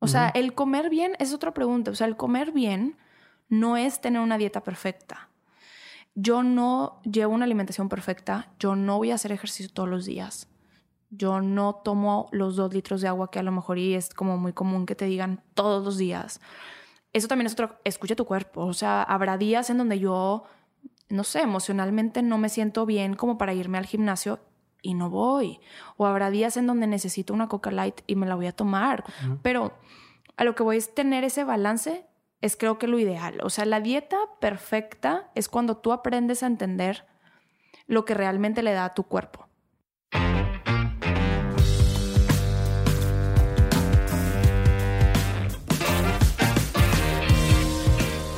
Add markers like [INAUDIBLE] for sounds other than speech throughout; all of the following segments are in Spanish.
O sea, el comer bien es otra pregunta. O sea, el comer bien no es tener una dieta perfecta. Yo no llevo una alimentación perfecta, yo no voy a hacer ejercicio todos los días. Yo no tomo los dos litros de agua que a lo mejor y es como muy común que te digan todos los días. Eso también es otro, escucha tu cuerpo. O sea, habrá días en donde yo, no sé, emocionalmente no me siento bien como para irme al gimnasio y no voy. O habrá días en donde necesito una Coca Light y me la voy a tomar. Pero a lo que voy es tener ese balance, es creo que lo ideal. O sea, la dieta perfecta es cuando tú aprendes a entender lo que realmente le da a tu cuerpo.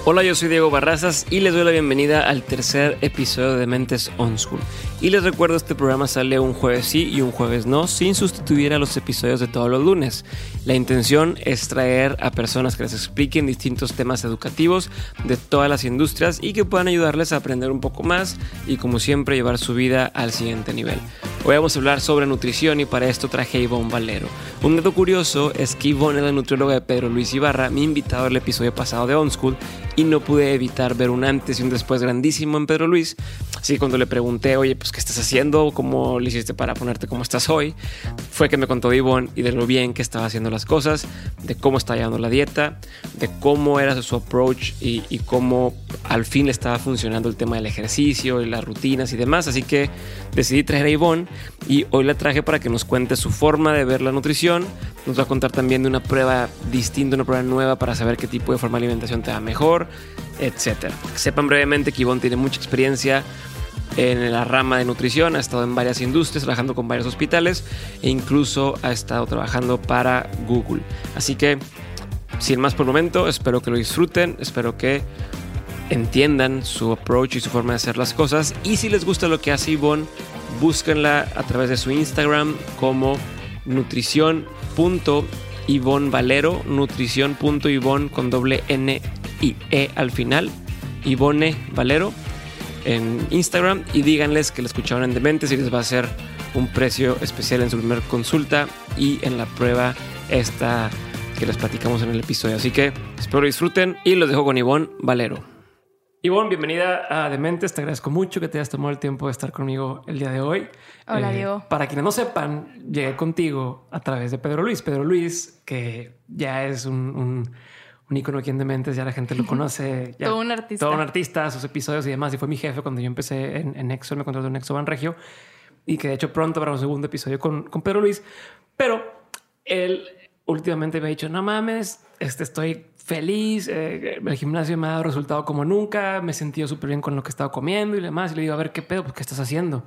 Hola, yo soy Diego Barrazas y les doy la bienvenida al tercer episodio de Mentes On School. Y les recuerdo, este programa sale un jueves sí y un jueves no, sin sustituir a los episodios de todos los lunes. La intención es traer a personas que les expliquen distintos temas educativos de todas las industrias y que puedan ayudarles a aprender un poco más y como siempre llevar su vida al siguiente nivel. Hoy vamos a hablar sobre nutrición y para esto traje a Ivonne Valero. Un dato curioso es que Ivonne es la nutrióloga de Pedro Luis Ibarra, mi invitado al episodio pasado de On School y no pude evitar ver un antes y un después grandísimo en Pedro Luis. Así que cuando le pregunté, oye, pues, ¿qué estás haciendo? ¿Cómo le hiciste para ponerte como estás hoy? Fue que me contó Ivonne y de lo bien que estaba haciendo las cosas, de cómo estaba llevando la dieta, de cómo era su approach y, y cómo al fin le estaba funcionando el tema del ejercicio y las rutinas y demás. Así que decidí traer a Ivonne y hoy la traje para que nos cuente su forma de ver la nutrición. Nos va a contar también de una prueba distinta, una prueba nueva para saber qué tipo de forma de alimentación te va mejor, etc. Sepan brevemente que Ivonne tiene mucha experiencia en la rama de nutrición, ha estado en varias industrias, trabajando con varios hospitales e incluso ha estado trabajando para Google. Así que, sin más por el momento, espero que lo disfruten, espero que entiendan su approach y su forma de hacer las cosas. Y si les gusta lo que hace Ivonne, búsquenla a través de su Instagram como nutrición.ivonvalero, nutrición.ivon con doble N y E al final, Ivone Valero en Instagram y díganles que la escucharon en Dementes y les va a hacer un precio especial en su primer consulta y en la prueba esta que les platicamos en el episodio. Así que espero disfruten y los dejo con Ivonne Valero. Ivonne, bienvenida a Dementes. Te agradezco mucho que te hayas tomado el tiempo de estar conmigo el día de hoy. Hola, Diego. Para quienes no sepan, llegué contigo a través de Pedro Luis. Pedro Luis, que ya es un, un, un ícono aquí en Dementes, ya la gente lo [LAUGHS] conoce. Ya, todo un artista. Todo un artista, sus episodios y demás. Y fue mi jefe cuando yo empecé en, en Nexo, me contrató en Nexo Banregio. Y que de hecho pronto para un segundo episodio con, con Pedro Luis. Pero él últimamente me ha dicho, no mames, este, estoy feliz, eh, el gimnasio me ha dado resultado como nunca, me he sentido súper bien con lo que he estado comiendo y demás. Y le digo, a ver, ¿qué pedo? Pues, ¿qué estás haciendo?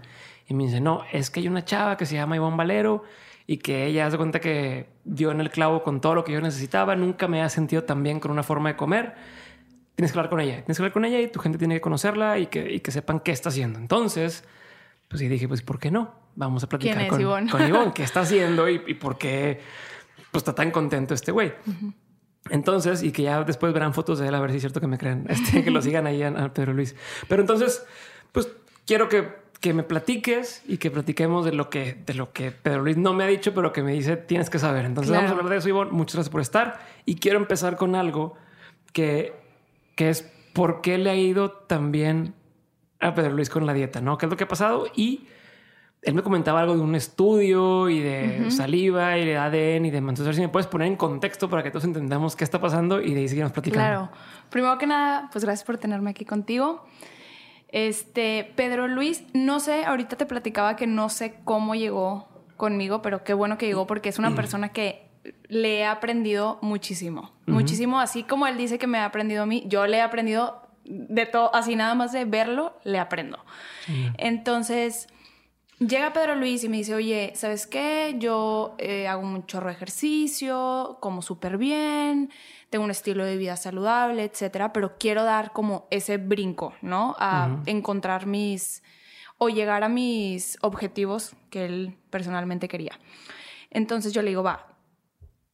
Y me dice, no, es que hay una chava que se llama Ivonne Valero y que ella hace cuenta que dio en el clavo con todo lo que yo necesitaba. Nunca me ha sentido tan bien con una forma de comer. Tienes que hablar con ella, tienes que hablar con ella y tu gente tiene que conocerla y que, y que sepan qué está haciendo. Entonces, pues y dije, pues, ¿por qué no? Vamos a platicar ¿Quién es con, Ivonne? con Ivonne, [LAUGHS] qué está haciendo y, y por qué pues, está tan contento este güey. Uh -huh. Entonces, y que ya después verán fotos de él a ver si es cierto que me creen, este, que lo [LAUGHS] sigan ahí a, a, Pedro Luis. Pero entonces, pues quiero que, que, me platiques y que platiquemos de lo que, de lo que Pedro Luis no me ha dicho, pero que me dice tienes que saber. Entonces claro. vamos a hablar de eso, Ivonne. Muchas gracias por estar. Y quiero empezar con algo que, que es por qué le ha ido tan bien a Pedro Luis con la dieta, ¿no? ¿Qué es lo que ha pasado? Y él me comentaba algo de un estudio y de uh -huh. saliva y de ADN y de Entonces, si me puedes poner en contexto para que todos entendamos qué está pasando y de ahí seguimos platicando. Claro. Primero que nada, pues gracias por tenerme aquí contigo. Este, Pedro Luis, no sé, ahorita te platicaba que no sé cómo llegó conmigo, pero qué bueno que llegó porque es una persona que le he aprendido muchísimo. Uh -huh. Muchísimo, así como él dice que me ha aprendido a mí, yo le he aprendido de todo, así nada más de verlo, le aprendo. Uh -huh. Entonces, Llega Pedro Luis y me dice, oye, ¿sabes qué? Yo eh, hago un chorro de ejercicio, como súper bien, tengo un estilo de vida saludable, etcétera, pero quiero dar como ese brinco, ¿no? A uh -huh. encontrar mis, o llegar a mis objetivos que él personalmente quería. Entonces yo le digo, va,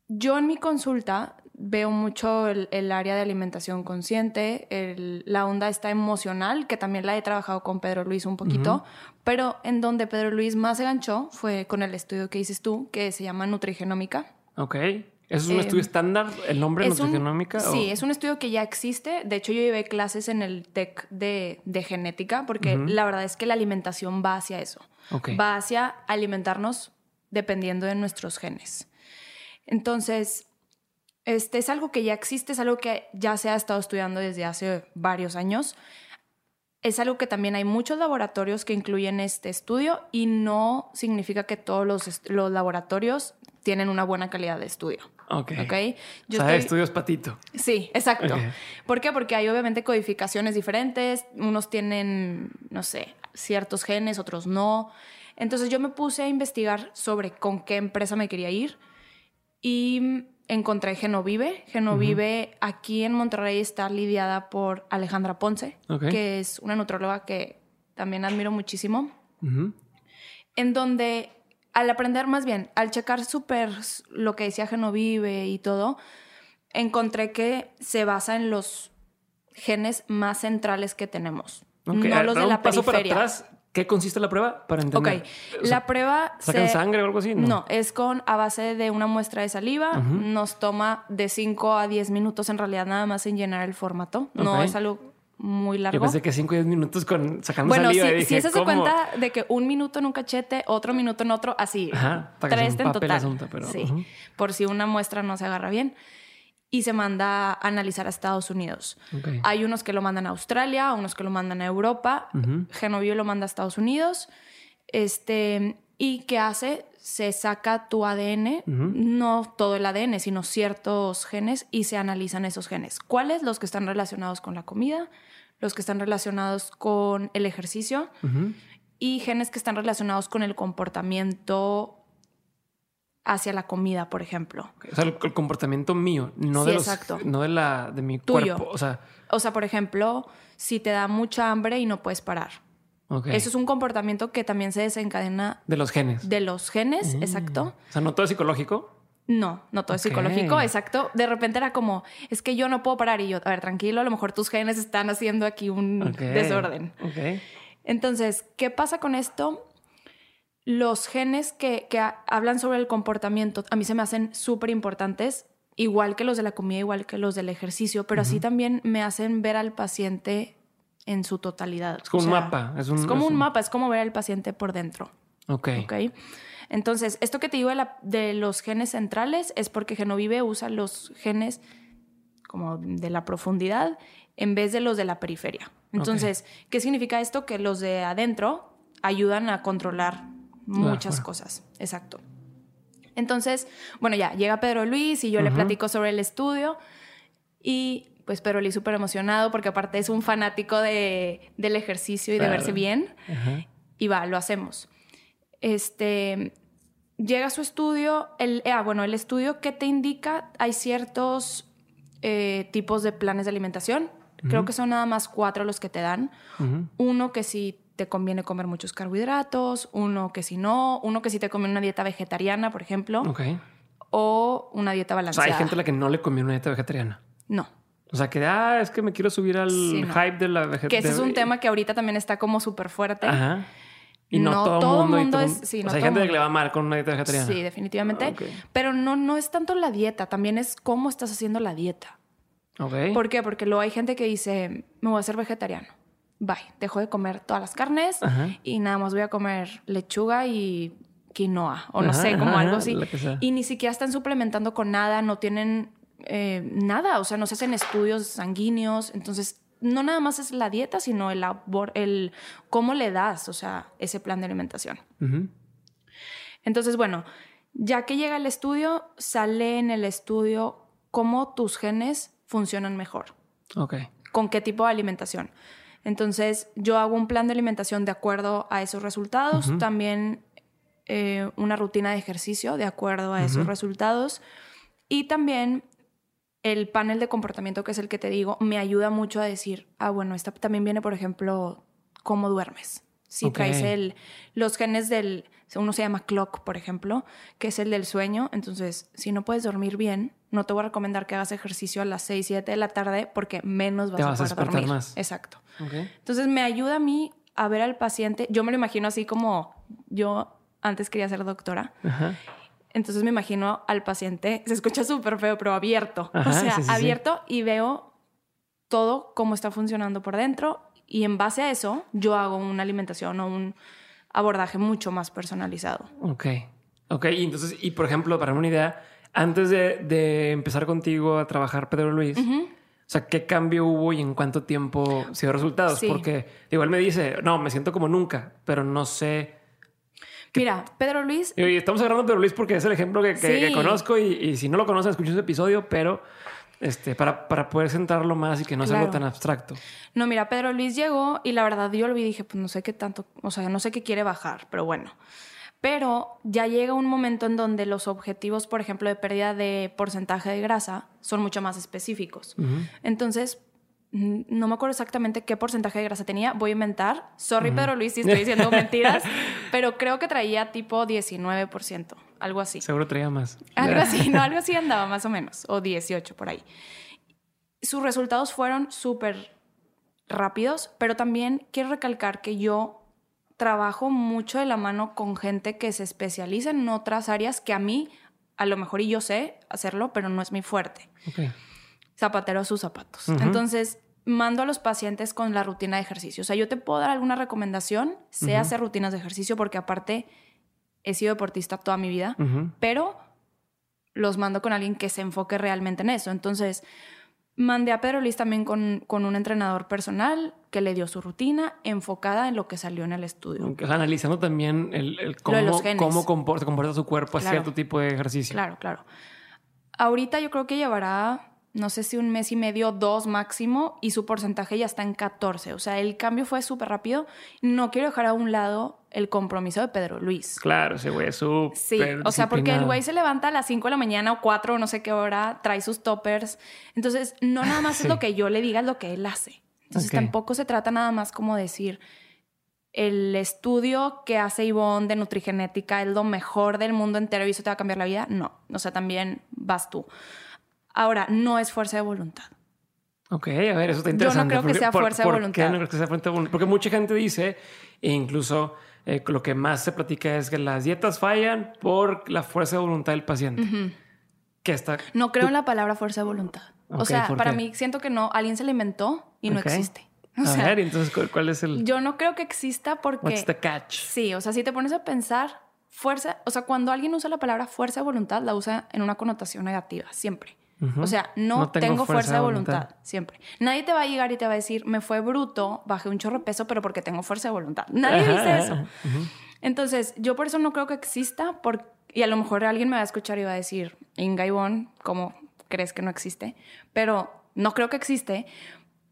yo en mi consulta veo mucho el, el área de alimentación consciente, el, la onda está emocional, que también la he trabajado con Pedro Luis un poquito, uh -huh. pero en donde Pedro Luis más se ganchó fue con el estudio que dices tú, que se llama Nutrigenómica. Ok. ¿Eso es un Eh, estudio estándar? ¿El nombre es un- nutrigenómica? o- Sí, es un estudio que ya existe. De hecho, yo llevé clases en el TEC de, de genética porque la verdad es que la alimentación va hacia eso. Va hacia alimentarnos dependiendo de nuestros genes. Entonces, este es algo que ya existe, es algo que ya se ha estado estudiando desde hace varios años. Es algo que también hay muchos laboratorios que incluyen este estudio y no significa que todos los, los laboratorios tienen una buena calidad de estudio. Ok. ¿Ok? o sea, estudios patito. Sí, exacto. ¿Por qué? Porque hay obviamente codificaciones diferentes. Unos tienen, no sé, ciertos genes, otros no. Entonces yo me puse a investigar sobre con qué empresa me quería ir y encontré Genovive. Genovive aquí en Monterrey está lidiada por Alejandra Ponce, que es una nutróloga que también admiro muchísimo en donde al aprender más bien, al checar súper lo que decía Genovive y todo, encontré que se basa en los genes más centrales que tenemos, Ok, no los de un la paso periferia. para atrás. ¿Qué consiste la prueba? Para Ok, entender. O sea, la prueba ¿Sacan se- sangre o algo así? No. es con a base de una muestra de saliva. Nos toma de 5 a 10 minutos en realidad nada más en llenar el formato. No Ok. es algo muy Yo largo. pensé que 5 o 10 minutos con sacando Bueno, saliva y si, dije, si eso se cuenta de que un minuto en un cachete, otro minuto en otro, así. Ajá, para que tres en empape el total. asunto, pero, sí, ujú. por si una muestra no se agarra bien. Y se manda a analizar a Estados Unidos. Ok. Hay unos que lo mandan a Australia, unos que lo mandan a Europa. Ujú. Genovio lo manda a Estados Unidos. Este, ¿Y qué hace? Se saca tu ADN, no todo el ADN, sino ciertos genes y se analizan esos genes. ¿Cuáles? Los que están relacionados con la comida, los que están relacionados con el ejercicio y genes que están relacionados con el comportamiento hacia la comida, por ejemplo. O sea, el, el comportamiento mío, no Sí, de los, exacto. no de la de mi Tuyo. cuerpo. O sea, O sea, por ejemplo, si te da mucha hambre y no puedes parar. Eso es un comportamiento que también se desencadena de los genes. de los genes, Mm. exacto. O sea, no todo es psicológico. No, no todo es psicológico, exacto. De repente era como, es que yo no puedo parar y yo, a ver, tranquilo, a lo mejor tus genes están haciendo aquí un desorden. Ok. Entonces, ¿qué pasa con esto? Los genes que, que ha- hablan sobre el comportamiento a mí se me hacen súper importantes, igual que los de la comida, igual que los del ejercicio, pero así también me hacen ver al paciente en su totalidad. Es como O un mapa. Es, un, Es como es un mapa, es como ver al paciente por dentro. Ok. ¿ok? Entonces, esto que te digo de, la- de los genes centrales es porque Genovive usa los genes como de la profundidad en vez de los de la periferia. Entonces, ¿qué significa esto? Que los de adentro ayudan a controlar muchas cosas. Exacto. Entonces, bueno, ya llega Pedro Luis y yo le platico sobre el estudio y pues Pedro Luis súper emocionado porque aparte es un fanático de, del ejercicio y Claro. de verse bien y va, lo hacemos. Este llega su estudio, el, ah, bueno, el estudio que te indica, hay ciertos eh, tipos de planes de alimentación. Creo que son nada más cuatro los que te dan. Uno que si te conviene comer muchos carbohidratos, uno que si no, uno que si te conviene una dieta vegetariana, por ejemplo, o una dieta O sea, balanceada. hay gente a la que no le conviene una dieta vegetariana. No. O sea, que ah, es que me quiero subir al Sí, no. hype de la Que vegetariana. ese es un tema que ahorita también está como súper fuerte. Ajá. Y no, No todo, todo mundo. y mundo todo- es- sí, o no sea, hay gente mundo. que le va mal con una dieta vegetariana. Sí, definitivamente. Pero no, no es tanto la dieta, también es cómo estás haciendo la dieta. Ok. ¿Por qué? Porque luego hay gente que dice, me voy a hacer vegetariano. Bye, dejo de comer todas las carnes Ajá. y nada más voy a comer lechuga y quinoa o no Ajá, sé, como ajá, algo así. Y ni siquiera están suplementando con nada, no tienen eh, nada, o sea, no se hacen estudios sanguíneos. Entonces, no nada más es la dieta, sino el, labor- el cómo le das, o sea, ese plan de alimentación. Entonces, bueno, ya que llega el estudio, sale en el estudio cómo tus genes funcionan mejor, Ok. con qué tipo de alimentación. Entonces, yo hago un plan de alimentación de acuerdo a esos resultados, también eh, una rutina de ejercicio de acuerdo a esos resultados y también el panel de comportamiento, que es el que te digo, me ayuda mucho a decir, ah, bueno, esta también viene, por ejemplo, cómo duermes. Si traes el, los genes del, uno se llama clock, por ejemplo, que es el del sueño. Entonces, si no puedes dormir bien, no te voy a recomendar que hagas ejercicio a las 6, 7 de la tarde porque menos vas, Te a vas a poder dormir. más. Exacto. Ok. Entonces, me ayuda a mí a ver al paciente. Yo me lo imagino así como yo antes quería ser doctora. Ajá. Entonces me imagino al paciente, se escucha súper feo, pero abierto. Ajá, o sea, sí, sí, sí. abierto y veo todo cómo está funcionando por dentro y en base a eso yo hago una alimentación o un abordaje mucho más personalizado. Ok. Ok, y entonces, y por ejemplo, para una idea, antes de, de empezar contigo a trabajar, Pedro Luis, o sea, ¿qué cambio hubo y en cuánto tiempo se dio resultados? Sí. Porque igual me dice, no, me siento como nunca, pero no sé. Mira, Pedro Luis, Y estamos agarrando a Pedro Luis porque es el ejemplo que, que- Sí. que conozco y, y si no lo conocen, escuchen ese episodio, pero este, para, para poder centrarlo más y que no sea algo Claro. tan abstracto. no, mira, Pedro Luis llegó y la verdad yo lo vi y dije, pues no sé qué tanto, o sea, no sé qué quiere bajar, pero bueno. Pero ya llega un momento en donde los objetivos, por ejemplo, de pérdida de porcentaje de grasa son mucho más específicos. Entonces, no me acuerdo exactamente qué porcentaje de grasa tenía. Voy a inventar. Sorry, Pedro Luis, si estoy diciendo [LAUGHS] mentiras, pero creo que traía tipo 19%, algo así. Seguro traía más. Algo así, no, algo así [LAUGHS] andaba más o menos, o 18 por ahí. Sus resultados fueron súper rápidos, pero también quiero recalcar que yo trabajo mucho de la mano con gente que se especializa en otras áreas que a mí, a lo mejor y yo sé hacerlo, pero no es mi fuerte. Ok. Zapatero a sus zapatos. Entonces, mando a los pacientes con la rutina de ejercicio. O sea, yo te puedo dar alguna recomendación, sé hacer rutinas de ejercicio porque aparte he sido deportista toda mi vida pero los mando con alguien que se enfoque realmente en eso. Entonces, mandé a Pedro Luis también con, con un entrenador personal que le dio su rutina enfocada en lo que salió en el estudio. Analizando también el, cómo, los cómo comporta, comporta su cuerpo a Claro. cierto tipo de ejercicio. Claro, claro. Ahorita yo creo que llevará, no sé si un mes y medio, dos máximo, y su porcentaje ya está en 14. O sea, el cambio fue súper rápido. No quiero dejar a un lado el compromiso de Pedro Luis. Claro, ese güey es súper Sí, o sea, porque el güey se levanta a las 5 de la mañana o 4 o no sé qué hora, trae sus toppers. Entonces, no nada más [LAUGHS] Sí. es lo que yo le diga, es lo que él hace. Entonces, tampoco se trata nada más como decir, el estudio que hace Ivonne de nutrigenética es lo mejor del mundo entero y eso te va a cambiar la vida. No, o sea, también vas tú. Ahora, no es fuerza de voluntad. Ok, a ver, eso está Yo no interesante. creo que sea fuerza de ¿por voluntad. qué no crees que sea fuerza de voluntad? Porque mucha gente dice, e incluso eh, lo que más se platica es que las dietas fallan por la fuerza de voluntad del paciente. Que está... No creo en la palabra fuerza de voluntad. O sea, ¿por para qué? mí siento que no, alguien se la inventó y no existe. O a ver, entonces, ¿cuál, cuál es el... yo no creo que exista porque... What's the catch? Sí, o sea, si te pones a pensar, fuerza, o sea, cuando alguien usa la palabra fuerza de voluntad, la usa en una connotación negativa, siempre. O sea, no, No tengo tengo, fuerza fuerza, de voluntad. voluntad. siempre. Nadie te va a llegar y te va a decir, me fue bruto, bajé un chorro de peso, pero porque tengo fuerza de voluntad. Nadie Ajá, dice eso. Entonces, yo por eso no creo que exista, y a lo mejor alguien me va a escuchar y va a decir, Inga Ivonne, ¿cómo crees que no existe? Pero no creo que existe,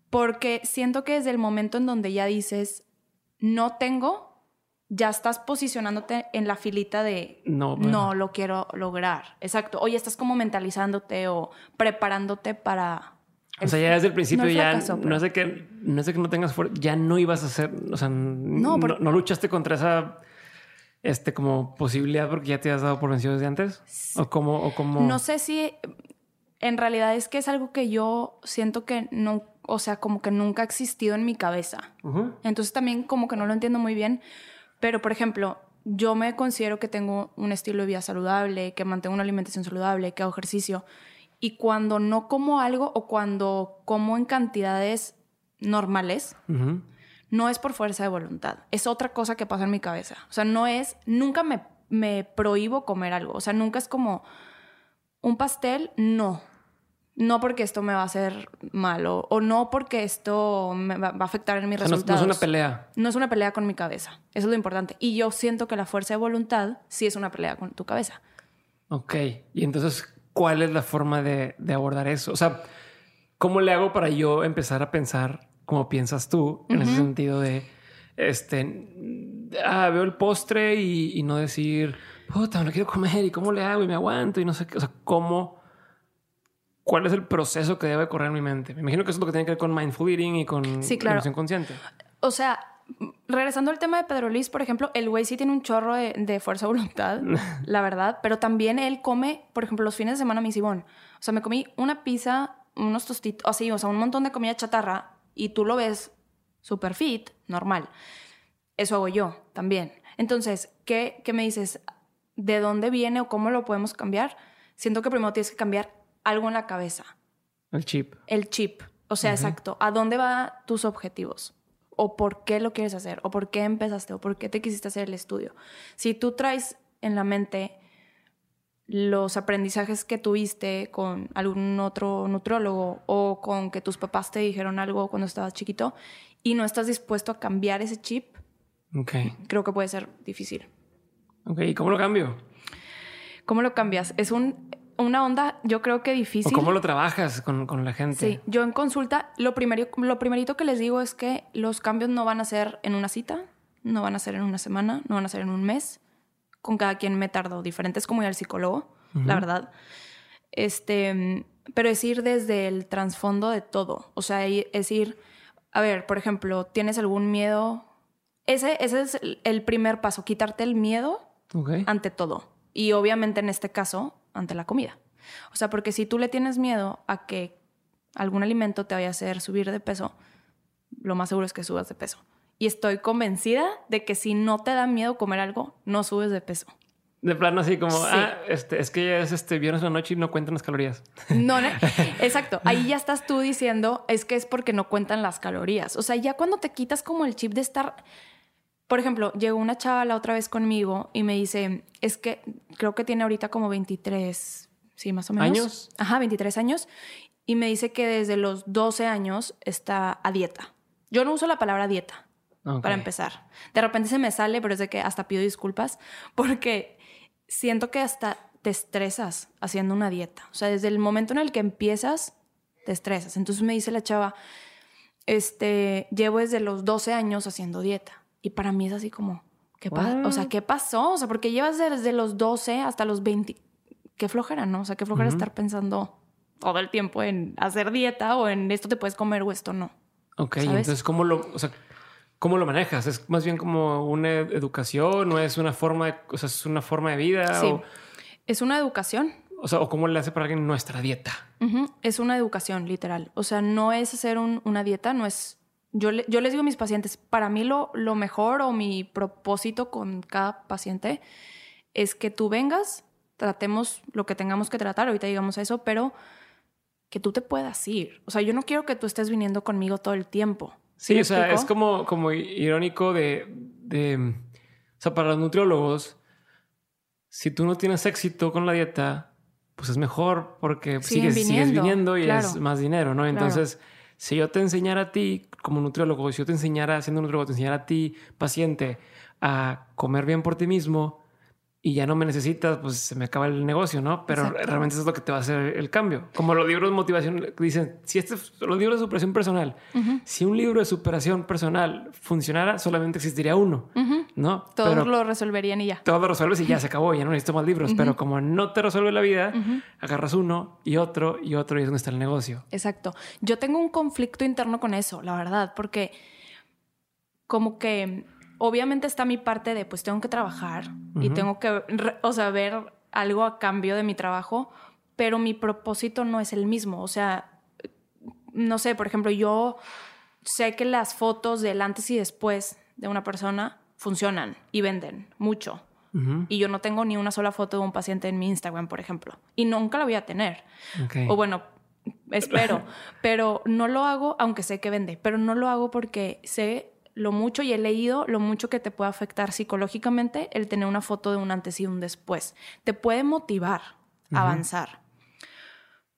porque siento que desde el momento en donde ya dices, no tengo, ya estás posicionándote en la filita de, No, bueno. no lo quiero lograr. Exacto. Oye, estás como mentalizándote o preparándote para... O sea, ya desde el principio no el ya pero- no es de que no de que no tengas fuerza, ya no ibas a hacer, o sea, no, luchaste contra esa este como posibilidad porque ya te has dado por vencido desde antes o como o como No sé si en realidad es que es algo que yo siento que no, o sea, como que nunca ha existido en mi cabeza. Entonces también como que no lo entiendo muy bien. Pero, por ejemplo, yo me considero que tengo un estilo de vida saludable, que mantengo una alimentación saludable, que hago ejercicio. Y cuando no como algo o cuando como en cantidades normales, no es por fuerza de voluntad. Es otra cosa que pasa en mi cabeza. O sea, no es, nunca me, me prohíbo comer algo. O sea, nunca es como un pastel, no. No porque esto me va a hacer malo o no porque esto me va, a afectar en mis O sea, no, no resultados. es una pelea. No es una pelea con mi cabeza. Eso es lo importante. Y yo siento que la fuerza de voluntad sí es una pelea con tu cabeza. Ok. Y entonces, ¿cuál es la forma de, de abordar eso? O sea, ¿cómo le hago para yo empezar a pensar como piensas tú en ese sentido de este ah, veo el postre y, y no decir puta, me lo quiero comer y cómo le hago y me aguanto y no sé qué. O sea, cómo cuál es el proceso que debe correr en mi mente. Me imagino que eso es lo que tiene que ver con mindful eating y con Sí, claro. consciente. O sea, regresando al tema de Pedro Luis, por ejemplo, el güey sí tiene un chorro de, de fuerza de voluntad, [LAUGHS] la verdad, pero también él come, por ejemplo, los fines de semana mi Sibón. O sea, me comí una pizza, unos tostitos, así, o sea, un montón de comida chatarra y tú lo ves super fit, normal. Eso hago yo también. Entonces, ¿qué, qué me dices? de dónde viene o cómo lo podemos cambiar, siento que primero tienes que cambiar algo en la cabeza. El chip. El chip. O sea, exacto. ¿A dónde van tus objetivos? ¿O por qué lo quieres hacer? ¿O por qué empezaste? ¿O por qué te quisiste hacer el estudio? Si tú traes en la mente los aprendizajes que tuviste con algún otro nutriólogo o con que tus papás te dijeron algo cuando estabas chiquito y no estás dispuesto a cambiar ese chip, Ok. creo que puede ser difícil. Ok, ¿y cómo lo cambio? ¿Cómo lo cambias? Es un, una onda, yo creo que difícil. ¿O cómo lo trabajas con, con la gente? Sí, yo en consulta, lo, primero, lo primerito que les digo es que los cambios no van a ser en una cita, no van a ser en una semana, no van a ser en un mes. Con cada quien me tardo diferente. Es como ir al psicólogo, la verdad. Este, pero es ir desde el trasfondo de todo. O sea, es ir, a ver, por ejemplo, ¿tienes algún miedo? Ese, ese es el- primer paso, quitarte el miedo ante todo. Y obviamente en este caso, ante la comida. O sea, porque si tú le tienes miedo a que algún alimento te vaya a hacer subir de peso, lo más seguro es que subas de peso. Y estoy convencida de que si no te da miedo comer algo, no subes de peso. De plano así como, Sí. ah, este, es que ya es este viernes en la noche y no cuentan las calorías. [LAUGHS] No, no, [LAUGHS] exacto. Ahí ya estás tú diciendo, es que es porque no cuentan las calorías. O sea, ya cuando te quitas como el chip de estar... Por ejemplo, llegó una chava la otra vez conmigo y me dice, es que creo que tiene ahorita como 23, sí, más o menos. ¿Años? Ajá, 23 años. Y me dice que desde los 12 años está a dieta. Yo no uso la palabra dieta, para empezar. De repente se me sale, pero es de que hasta pido disculpas [LAUGHS] porque siento que hasta te estresas haciendo una dieta. O sea, desde el momento en el que empiezas, te estresas. Entonces me dice la chava, este, llevo desde los 12 años haciendo dieta. Y para mí es así como, ¿qué pa- O sea, ¿qué pasó? O sea, porque llevas desde los 12 hasta los 20. Qué flojera, ¿no? O sea, qué flojera estar pensando todo el tiempo en hacer dieta o en esto te puedes comer o esto no. Ok, entonces, ¿cómo lo, o sea, ¿cómo lo manejas? ¿Es más bien como una educación o es una forma de, o sea, es una forma de vida? Sí. O, Es una educación. o sea, ¿o cómo le hace para alguien nuestra dieta? Es una educación, literal. O sea, no es hacer un- una dieta, no es... Yo, le- yo les digo a mis pacientes, para mí lo, lo mejor o mi propósito con cada paciente es que tú vengas, tratemos lo que tengamos que tratar, ahorita digamos eso, pero que tú te puedas ir. O sea, yo no quiero que tú estés viniendo conmigo todo el tiempo. Sí, o sea, explico? es como, como irónico de, de, o sea, para los nutriólogos, si tú no tienes éxito con la dieta, pues es mejor porque Siguen sigues, sigues viniendo, viniendo y claro. es más dinero, ¿no? Entonces, si yo te enseñara a ti como nutriólogo, si yo te enseñara, siendo nutriólogo, te enseñara a ti, paciente, a comer bien por ti mismo y ya no me necesitas, pues se me acaba el negocio, ¿no? Pero Exacto. realmente eso es lo que te va a hacer el cambio. Como los libros de motivación dicen, si este, los libros de superación personal, si un libro de superación personal funcionara, solamente existiría uno, ¿no? Todos Pero lo resolverían y ya. todo lo resuelves y ya se acabó, ya no necesito más libros. Pero como no te resuelve la vida, agarras uno y otro y otro y es donde está el negocio. Exacto. Yo tengo un conflicto interno con eso, la verdad, porque como que obviamente está mi parte de pues tengo que trabajar y tengo que, o sea, ver algo a cambio de mi trabajo, pero mi propósito no es el mismo. O sea, no sé, por ejemplo, yo sé que las fotos del antes y después de una persona funcionan y venden mucho. Y yo no tengo ni una sola foto de un paciente en mi Instagram, por ejemplo. Y nunca la voy a tener. O bueno, espero. [LAUGHS] pero no lo hago, aunque sé que vende, pero no lo hago porque sé lo mucho y he leído lo mucho que te puede afectar psicológicamente el tener una foto de un antes y un después. Te puede motivar a avanzar.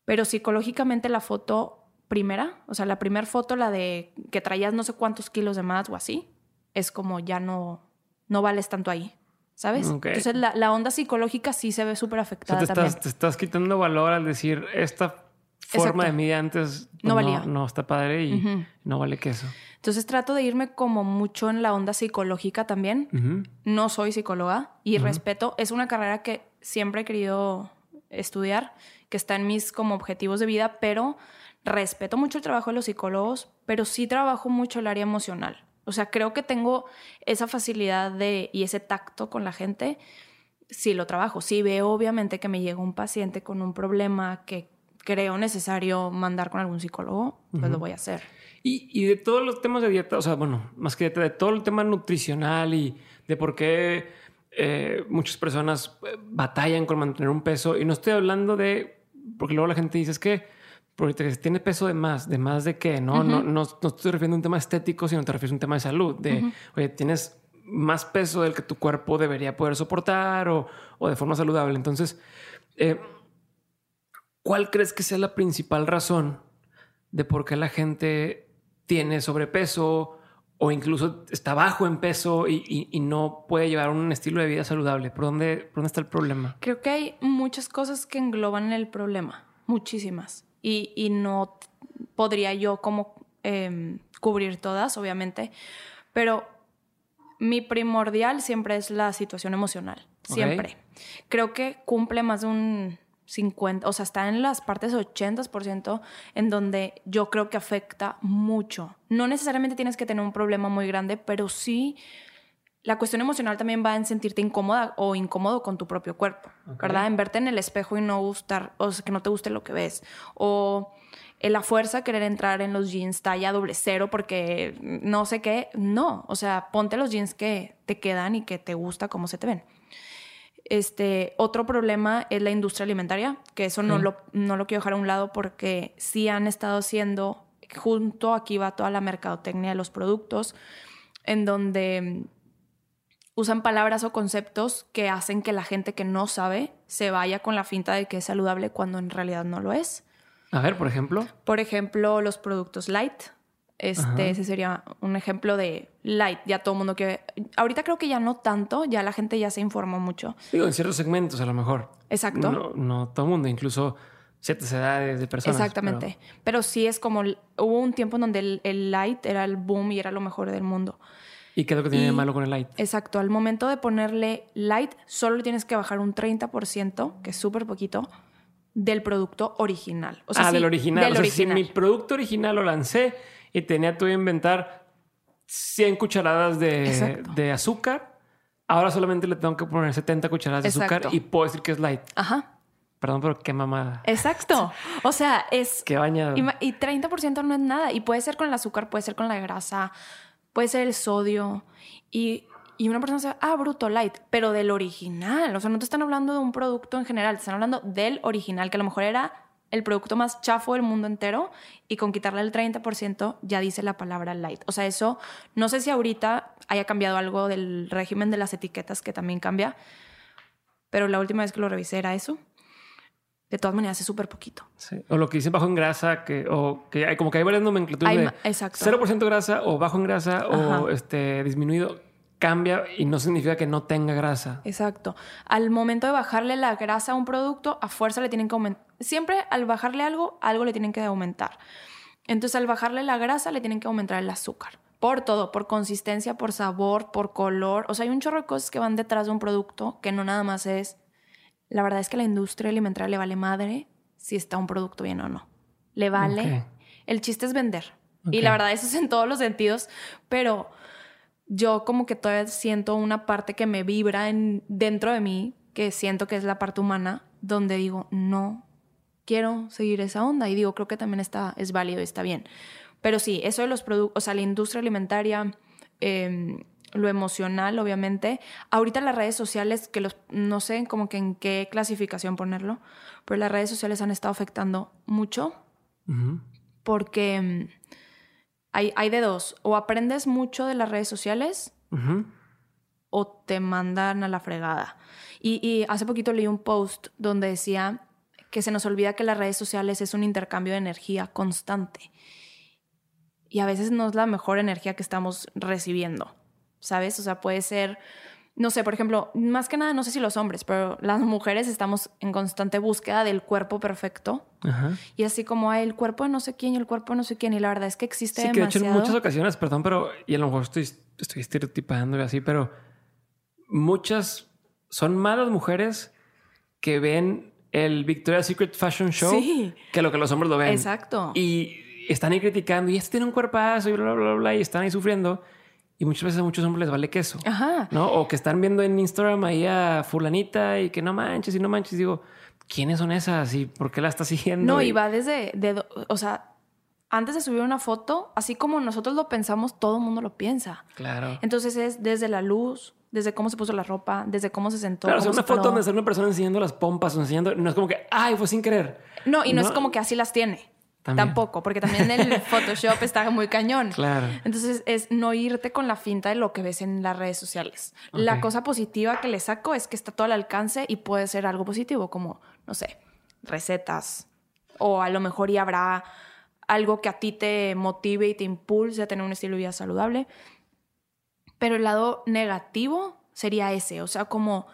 Pero psicológicamente la foto primera, o sea, la primera foto, la de que traías no sé cuántos kilos de más o así, es como ya no, no vales tanto ahí. ¿Sabes? Entonces la, la onda psicológica sí se ve súper O sea, afectada te también. estás, te estás quitando valor al decir esta forma Exacto. de mí antes pues, No valía. No, está padre y no vale queso. Entonces trato de irme como mucho en la onda psicológica también. No soy psicóloga y respeto. Es una carrera que siempre he querido estudiar, que está en mis como objetivos de vida, pero respeto mucho el trabajo de los psicólogos, pero sí trabajo mucho el área emocional. O sea, creo que tengo esa facilidad de y ese tacto con la gente. Sí lo trabajo. Sí veo obviamente que me llega un paciente con un problema que creo necesario mandar con algún psicólogo, pues lo voy a hacer. Y, y de todos los temas de dieta, o sea, bueno, más que dieta, de todo el tema nutricional y de por qué eh, muchas personas eh, batallan con mantener un peso y no estoy hablando de, porque luego la gente dice es que porque tiene peso de más, de más de qué, ¿no? no, no, no, estoy refiriendo a un tema estético, sino te refieres a un tema de salud, de, oye, tienes más peso del que tu cuerpo debería poder soportar o, o de forma saludable. Entonces, eh, ¿cuál crees que sea la principal razón de por qué la gente tiene sobrepeso o incluso está bajo en peso y, no puede llevar un estilo de vida saludable? ¿Por dónde, dónde está el problema? Creo que hay muchas cosas que engloban el problema, muchísimas, y, no podría yo como em, cubrir todas, obviamente, pero mi primordial siempre es la situación emocional, siempre. Creo que cumple más de un 50, o sea, está en las partes 80% en donde yo creo que afecta mucho. No necesariamente tienes que tener un problema muy grande, pero sí la cuestión emocional también va en sentirte incómoda o incómodo con tu propio cuerpo, ¿verdad? En verte en el espejo y no gustar, o sea, que no te guste lo que ves. O en la fuerza querer entrar en los jeans talla doble cero porque no sé qué. No, o sea, ponte los jeans que te quedan y que te gusta cómo se te ven. Este, otro problema es la industria alimentaria, que eso no, lo, no lo quiero dejar a un lado porque sí han estado haciendo, junto aquí va toda la mercadotecnia de los productos, en donde usan palabras o conceptos que hacen que la gente que no sabe se vaya con la finta de que es saludable cuando en realidad no lo es. A ver, por ejemplo. Por ejemplo, los productos light, este, ese sería un ejemplo de light. Ya todo el mundo que. Ahorita creo que ya no tanto, ya la gente ya se informó mucho. Digo, en ciertos segmentos a lo mejor. Exacto. No, no todo el mundo, incluso ciertas edades de personas. Exactamente. Pero, sí es como. Hubo un tiempo en donde el, light era el boom y era lo mejor del mundo. ¿Y qué es lo que tiene de malo con el light? Exacto. Al momento de ponerle light, solo tienes que bajar un 30%, que es súper poquito, del producto original. O sea, ah, del original. o sea, si mi producto original lo lancé y tenía que inventar 100 cucharadas de, azúcar. Ahora solamente le tengo que poner 70 cucharadas de azúcar y puedo decir que es light. Ajá. Perdón, pero qué mamada. Exacto. [LAUGHS] O sea, es... Qué bañado. Y, y 30% no es nada. Y puede ser con el azúcar, puede ser con la grasa, puede ser el sodio. Y, y una persona dice, ah, bruto light, pero del original. O sea, no te están hablando de un producto en general, te están hablando del original, que a lo mejor era el producto más chafo del mundo entero y con quitarle el 30% ya dice la palabra light. O sea, eso no sé si ahorita haya cambiado algo del régimen de las etiquetas que también cambia, pero la última vez que lo revisé era eso. De todas maneras, es súper poquito. Sí. O lo que dicen bajo en grasa, que, o que hay como que hay varias nomenclaturas de exacto. 0% grasa o bajo en grasa o este, disminuido cambia y no significa que no tenga grasa. Exacto. Al momento de bajarle la grasa a un producto, a fuerza le tienen que aumentar. Siempre al bajarle algo, algo le tienen que aumentar. Entonces, al bajarle la grasa, le tienen que aumentar el azúcar. Por todo, por consistencia, por sabor, por color. O sea, hay un chorro de cosas que van detrás de un producto que no nada más es. La verdad es que a la industria alimentaria le vale madre si está un producto bien o no. Le vale. El chiste es vender. Y la verdad, eso es en todos los sentidos. Pero yo como que todavía siento una parte que me vibra en, dentro de mí, que siento que es la parte humana, donde digo, no quiero seguir esa onda. Y digo, creo que también está, es válido y está bien. Pero sí, eso de los productos, o sea, la industria alimentaria, em, lo emocional, obviamente. Ahorita las redes sociales, que los, no sé como que en qué clasificación ponerlo, pero las redes sociales han estado afectando mucho porque em, hay, de dos. O aprendes mucho de las redes sociales o te mandan a la fregada. Y, hace poquito leí un post donde decía que se nos olvida que las redes sociales es un intercambio de energía constante. Y a veces no es la mejor energía que estamos recibiendo, ¿sabes? O sea, puede ser no sé, por ejemplo, más que nada, no sé si los hombres, pero las mujeres estamos en constante búsqueda del cuerpo perfecto. Y así como el cuerpo de no sé quién y el cuerpo de no sé quién. Y la verdad es que existe sí, que de hecho en muchas ocasiones, perdón, pero, y a lo mejor estoy, estoy estereotipando y así, pero muchas son malas mujeres que ven el Victoria's Secret Fashion Show que lo que los hombres lo ven. Exacto. Y están ahí criticando y este tiene un cuerpazo y bla, bla, bla, bla, y están ahí sufriendo. Y muchas veces a muchos hombres les vale queso. Ajá. ¿No? O que están viendo en Instagram ahí a fulanita y que no manches y no manches. Digo, ¿quiénes son esas y por qué la estás [LAUGHS] siguiendo? No, y va desde, de, o sea, antes de subir una foto, así como nosotros lo pensamos, todo el mundo lo piensa. Claro. Entonces es desde la luz, Desde cómo se puso la ropa, desde cómo se sentó. Claro, o cómo se una foto paró. donde sale una persona enseñando las pompas o enseñando, no es como que, ay, fue sin querer. No, y no, es como que así las tiene. También. Tampoco, porque también el [LAUGHS] Photoshop está muy cañón. Claro. Entonces es no irte con la finta de lo que ves en las redes sociales. La Ok. cosa positiva que le saco es que está todo al alcance y puede ser algo positivo, como, no sé, recetas. O a lo mejor y habrá algo que a ti te motive y te impulse a tener un estilo de vida saludable. Pero el lado negativo sería ese, o sea, como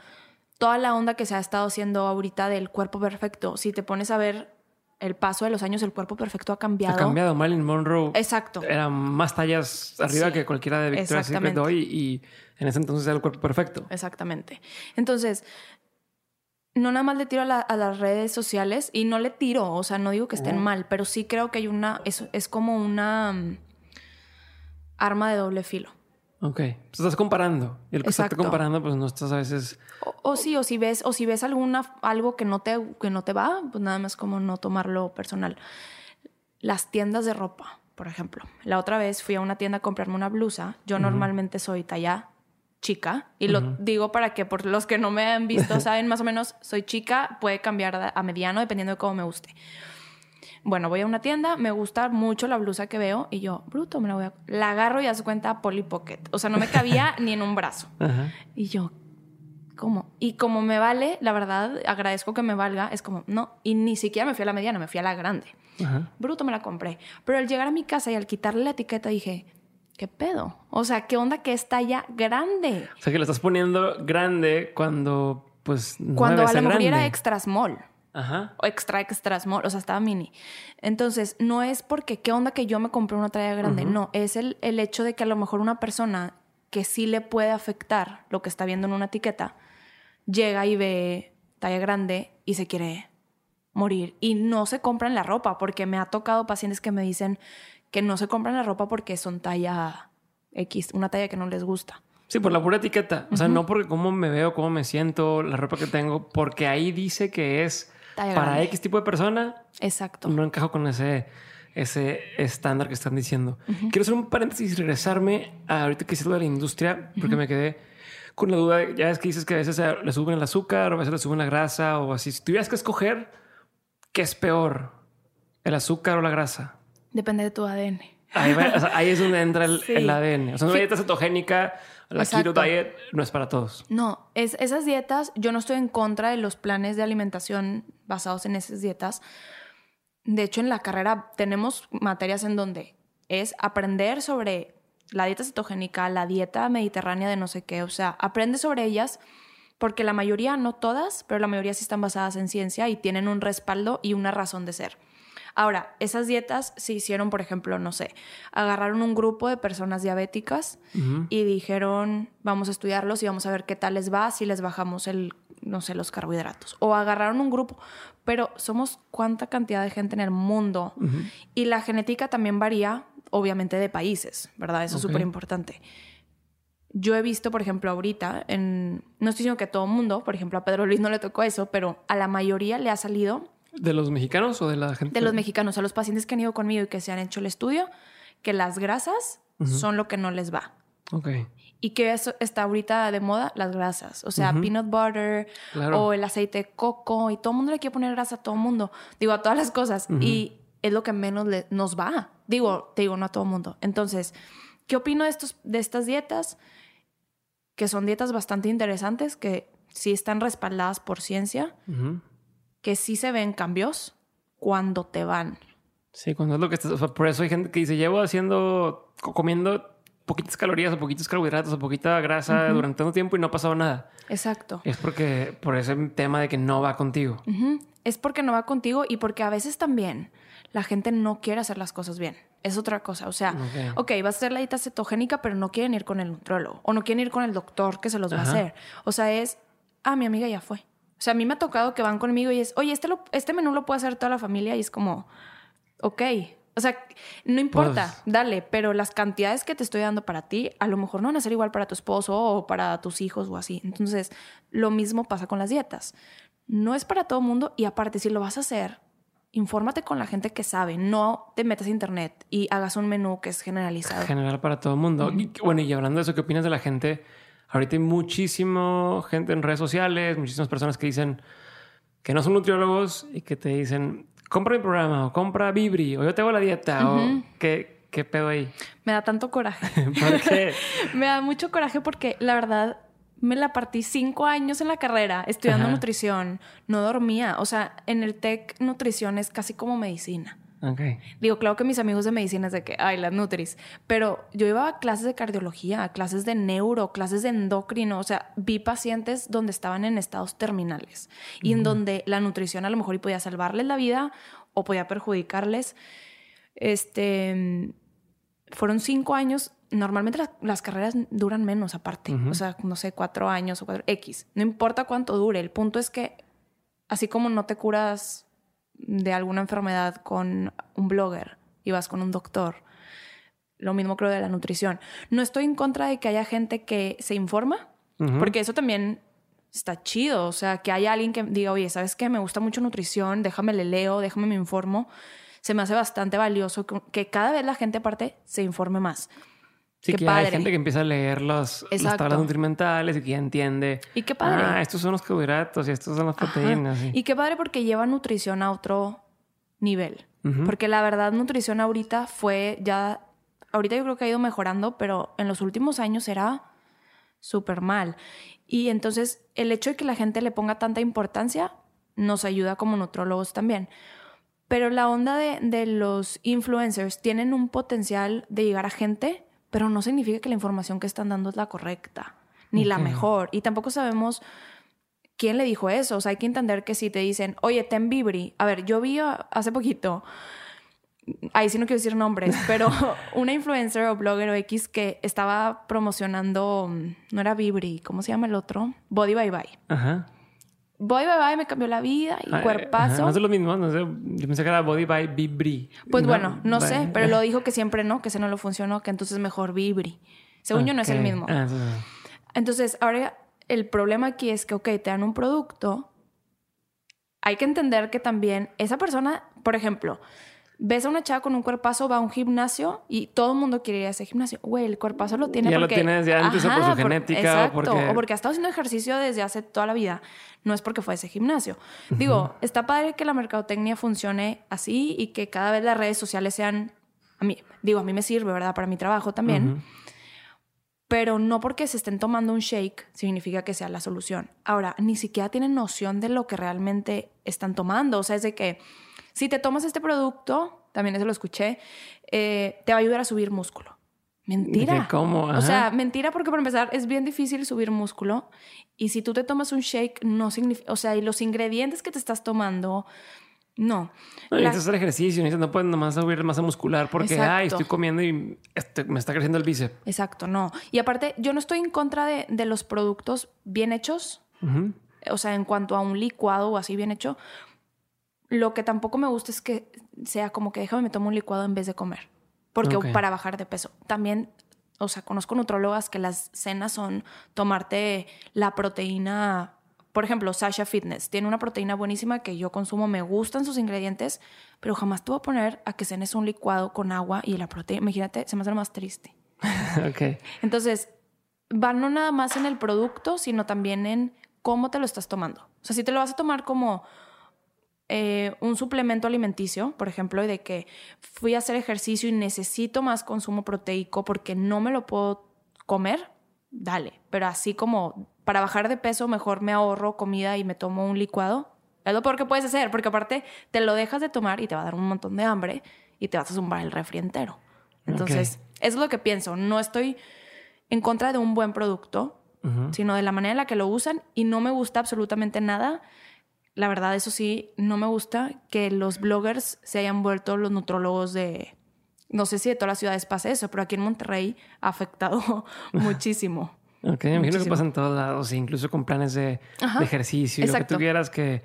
toda la onda que se ha estado haciendo ahorita del cuerpo perfecto. Si te pones a ver el paso de los años, el cuerpo perfecto ha cambiado. Ha cambiado. Marilyn Monroe Exacto. era más tallas arriba Sí, que cualquiera de Victoria's Secret hoy y en ese entonces era el cuerpo perfecto. Exactamente. Entonces, no nada más le tiro a, la- a las redes sociales y no le tiro, o sea, no digo que estén mal, pero sí creo que hay una, es, es como una mm, arma de doble filo. Ok. Pues estás comparando. Y el que está Exacto. comparando, pues no estás a veces. O, o sí, o si ves, o si ves alguna, algo que no te, que no te va, pues nada más como no tomarlo personal. Las tiendas de ropa, por ejemplo. La otra vez fui a una tienda a comprarme una blusa. Yo normalmente soy talla chica. Y lo digo para que por los que no me han visto [LAUGHS] saben más o menos, soy chica, puede cambiar a mediano dependiendo de cómo me guste. Bueno, voy a una tienda, me gusta mucho la blusa que veo y yo, bruto, me la voy a... La agarro y haz cuenta Polly Pocket. O sea, no me cabía [LAUGHS] ni en un brazo. Ajá. Y yo, ¿cómo? Y como me vale, la verdad, agradezco que me valga, es como, no, y ni siquiera me fui a la mediana, me fui a la grande. Ajá. Bruto me la compré. Pero al llegar a mi casa y al quitarle la etiqueta dije, ¿qué pedo? O sea, ¿qué onda que es talla grande? O sea que lo estás poniendo grande cuando, pues, no Cuando a lo mejor era extra small. Ajá. O extra, extra small, o sea, estaba mini. Entonces, no es porque, ¿qué onda que yo me compré una talla grande? No, es el, el hecho de que a lo mejor una persona que sí le puede afectar lo que está viendo en una etiqueta, llega y ve talla grande y se quiere morir. Y no se compran la ropa, porque me ha tocado pacientes que me dicen que no se compran la ropa porque son talla X, una talla que no les gusta. Sí, por la pura etiqueta. O sea, no porque cómo me veo, cómo me siento, la ropa que tengo, porque ahí dice que es para. X tipo de persona. Exacto. No encajo con ese, ese estándar que están diciendo. Quiero hacer un paréntesis y regresarme a ahorita que hiciste lo de la industria, porque me quedé con la duda. Ya es que dices que a veces le suben el azúcar, o a veces le suben la grasa, o así. Si tuvieras que escoger, ¿qué es peor? ¿El azúcar o la grasa? Depende de tu ADN. Ahí, va- o sea, ahí es donde entra el, [LAUGHS] Sí. el ADN. O sea, una dieta cetogénica, la Exacto. keto diet, no es para todos. No, es, esas dietas, yo no estoy en contra de los planes de alimentación basados en esas dietas. De hecho, en la carrera tenemos materias en donde es aprender sobre la dieta cetogénica, la dieta mediterránea de no sé qué. O sea, aprende sobre ellas porque la mayoría, no todas, pero la mayoría sí están basadas en ciencia y tienen un respaldo y una razón de ser. Ahora, esas dietas se hicieron, por ejemplo, no sé, agarraron un grupo de personas diabéticas y dijeron, vamos a estudiarlos y vamos a ver qué tal les va si les bajamos el, no sé, los carbohidratos. O agarraron un grupo, pero somos cuánta cantidad de gente en el mundo y la genética también varía, obviamente, de países, ¿verdad? Eso es súper importante. Yo he visto, por ejemplo, ahorita, en, no estoy diciendo que todo mundo, por ejemplo, a Pedro Luis no le tocó eso, pero a la mayoría le ha salido ¿De los mexicanos o de la gente? de los mexicanos, a los pacientes que han ido conmigo y que se han hecho el estudio, que las grasas son lo que no les va. Ok. Y que eso está ahorita de moda, las grasas. O sea, peanut butter Claro. o el aceite de coco. Y todo el mundo le quiere poner grasa a todo el mundo. Digo, a todas las cosas. Y es lo que menos le- nos va. Digo, te digo, no a todo el mundo. Entonces, ¿qué opino de, estos, de estas dietas? Que son dietas bastante interesantes, que sí están respaldadas por ciencia. Que sí se ven cambios cuando te van. Sí, cuando es lo que estás. o sea, por eso hay gente que dice, llevo haciendo, co- comiendo poquitas calorías o poquitos carbohidratos o poquita grasa durante tanto tiempo y no ha pasado nada. Exacto. Es porque, por ese tema de que no va contigo. Ujú. Es porque no va contigo y porque a veces también la gente no quiere hacer las cosas bien. Es otra cosa. O sea, Ok. ok, va a ser la dieta cetogénica, pero no quieren ir con el nutrólogo o no quieren ir con el doctor que se los va a hacer. O sea, es, ah, mi amiga ya fue. O sea, a mí me ha tocado que van conmigo y es, oye, este, lo- este menú lo puede hacer toda la familia y es como, ok. O sea, no importa, Pues- dale, pero las cantidades que te estoy dando para ti, a lo mejor no van a ser igual para tu esposo o para tus hijos o así. Entonces, lo mismo pasa con las dietas. No es para todo mundo y aparte, si lo vas a hacer, infórmate con la gente que sabe. No te metas a internet y hagas un menú que es generalizado. General para todo el mundo. Y, bueno, y hablando de eso, ¿qué opinas de la gente? Ahorita hay muchísimo gente en redes sociales, muchísimas personas que dicen que no son nutriólogos y que te dicen, compra mi programa o compra Vibri o yo te hago la dieta o qué, qué pedo ahí. Me da tanto coraje. [LAUGHS] ¿Por qué? [LAUGHS] me da mucho coraje porque la verdad me la partí cinco años en la carrera estudiando Ajá. nutrición. No dormía. O sea, en el TEC nutrición es casi como medicina. Digo, claro que mis amigos de medicina es de que, ay, las nutris. Pero yo iba a clases de cardiología, a clases de neuro, clases de endocrino. O sea, vi pacientes donde estaban en estados terminales y en donde la nutrición a lo mejor podía salvarles la vida o podía perjudicarles. Este, fueron cinco años. Normalmente las, las carreras duran menos aparte. Ujú. O sea, no sé, cuatro años o cuatro X. No importa cuánto dure. El punto es que así como no te curas de alguna enfermedad con un blogger y vas con un doctor, lo mismo creo de la nutrición. No estoy en contra de que haya gente que se informa, porque eso también está chido. O sea, que haya alguien que diga, oye, ¿sabes qué? Me gusta mucho nutrición, déjame le leo, déjame me informo. Se me hace bastante valioso que, que cada vez la gente aparte se informe más. Sí, Qué que padre. hay gente que empieza a leer los, las tablas nutrimentales y que ya entiende. Y qué padre. Ah, estos son los carbohidratos y estos son las proteínas. sí. Y qué padre porque lleva nutrición a otro nivel. Porque la verdad, nutrición ahorita fue ya. Ahorita yo creo que ha ido mejorando, pero en los últimos años era súper mal. Y entonces, el hecho de que la gente le ponga tanta importancia nos ayuda como nutrólogos también. Pero la onda de, de los influencers tienen un potencial de llegar a gente, pero no significa que la información que están dando es la correcta, ni la mejor. Y tampoco sabemos quién le dijo eso. O sea, hay que entender que si te dicen, oye, ten Vibri. A ver, yo vi hace poquito, ahí sí no quiero decir nombres, [LAUGHS] pero una influencer o blogger o X que estaba promocionando, mm, no era Vibri, ¿cómo se llama el otro? Body Bye Bye. Ajá. Body Bye Bye me cambió la vida y cuerpazo. ajá, No es lo mismo, no sé. Yo pensé que era Body by Vibri. Pues bueno, no sé, pero lo [LAUGHS] dijo que siempre no, que ese no lo funcionó, que entonces mejor Vibri. Según yo no es el mismo. Ah, sí, sí. Entonces, ahora el problema aquí es que, ok, te dan un producto. Hay que entender que también esa persona, por ejemplo, ves a una chava con un cuerpazo, va a un gimnasio y todo el mundo quiere ir a ese gimnasio. Güey, el cuerpazo lo tiene Ya lo porque... tiene desde antes o por su genética o Exacto, porque- o porque ha estado haciendo ejercicio desde hace toda la vida. No es porque fue a ese gimnasio. Digo, está padre que la mercadotecnia funcione así y que cada vez las redes sociales sean... A mí, digo, a mí me sirve, ¿verdad? Para mi trabajo también Ujú. pero no porque se estén tomando un shake significa que sea la solución. Ahora, ni siquiera tienen noción de lo que realmente están tomando. O sea, es de que si te tomas este producto, también eso lo escuché, eh, te va a ayudar a subir músculo. Mentira. ¿cómo? O sea, mentira porque para empezar es bien difícil subir músculo y si tú te tomas un shake no significa, o sea, y los ingredientes que te estás tomando, no. No, necesitas hacer ejercicio, necesitas, no puedes nomás subir masa muscular porque, Exacto. ay, estoy comiendo y este, me está creciendo el bíceps. Exacto, no. Y aparte, yo no estoy en contra de, de los productos bien hechos, o sea, en cuanto a un licuado o así bien hecho, lo que tampoco me gusta es que sea como que déjame me tomo un licuado en vez de comer, porque para bajar de peso. También, o sea, conozco nutrólogas que las cenas son tomarte la proteína, por ejemplo, Sasha Fitness tiene una proteína buenísima que yo consumo, me gustan sus ingredientes, pero jamás te voy a poner a que cenes un licuado con agua y la proteína, imagínate, se me hace lo más triste. [LAUGHS] ok. Entonces, va no nada más en el producto, sino también en cómo te lo estás tomando. O sea, si te lo vas a tomar como eh, un suplemento alimenticio, por ejemplo, de que fui a hacer ejercicio y necesito más consumo proteico porque no me lo puedo comer, dale. Pero así como para bajar de peso, mejor me ahorro comida y me tomo un licuado. Es lo peor que puedes hacer, porque aparte te lo dejas de tomar y te va a dar un montón de hambre y te vas a zumbar el refri entero. Entonces, eso es lo que pienso. No estoy en contra de un buen producto, sino de la manera en la que lo usan y no me gusta absolutamente nada. La verdad, eso sí, no me gusta que los bloggers se hayan vuelto los nutrólogos de... No sé si de todas las ciudades pasa eso, pero aquí en Monterrey ha afectado [LAUGHS] muchísimo. [LAUGHS] Ok, me imagino que pasa en todos lados, incluso con planes de, Ajá, de ejercicio y lo que exacto. tú quieras, que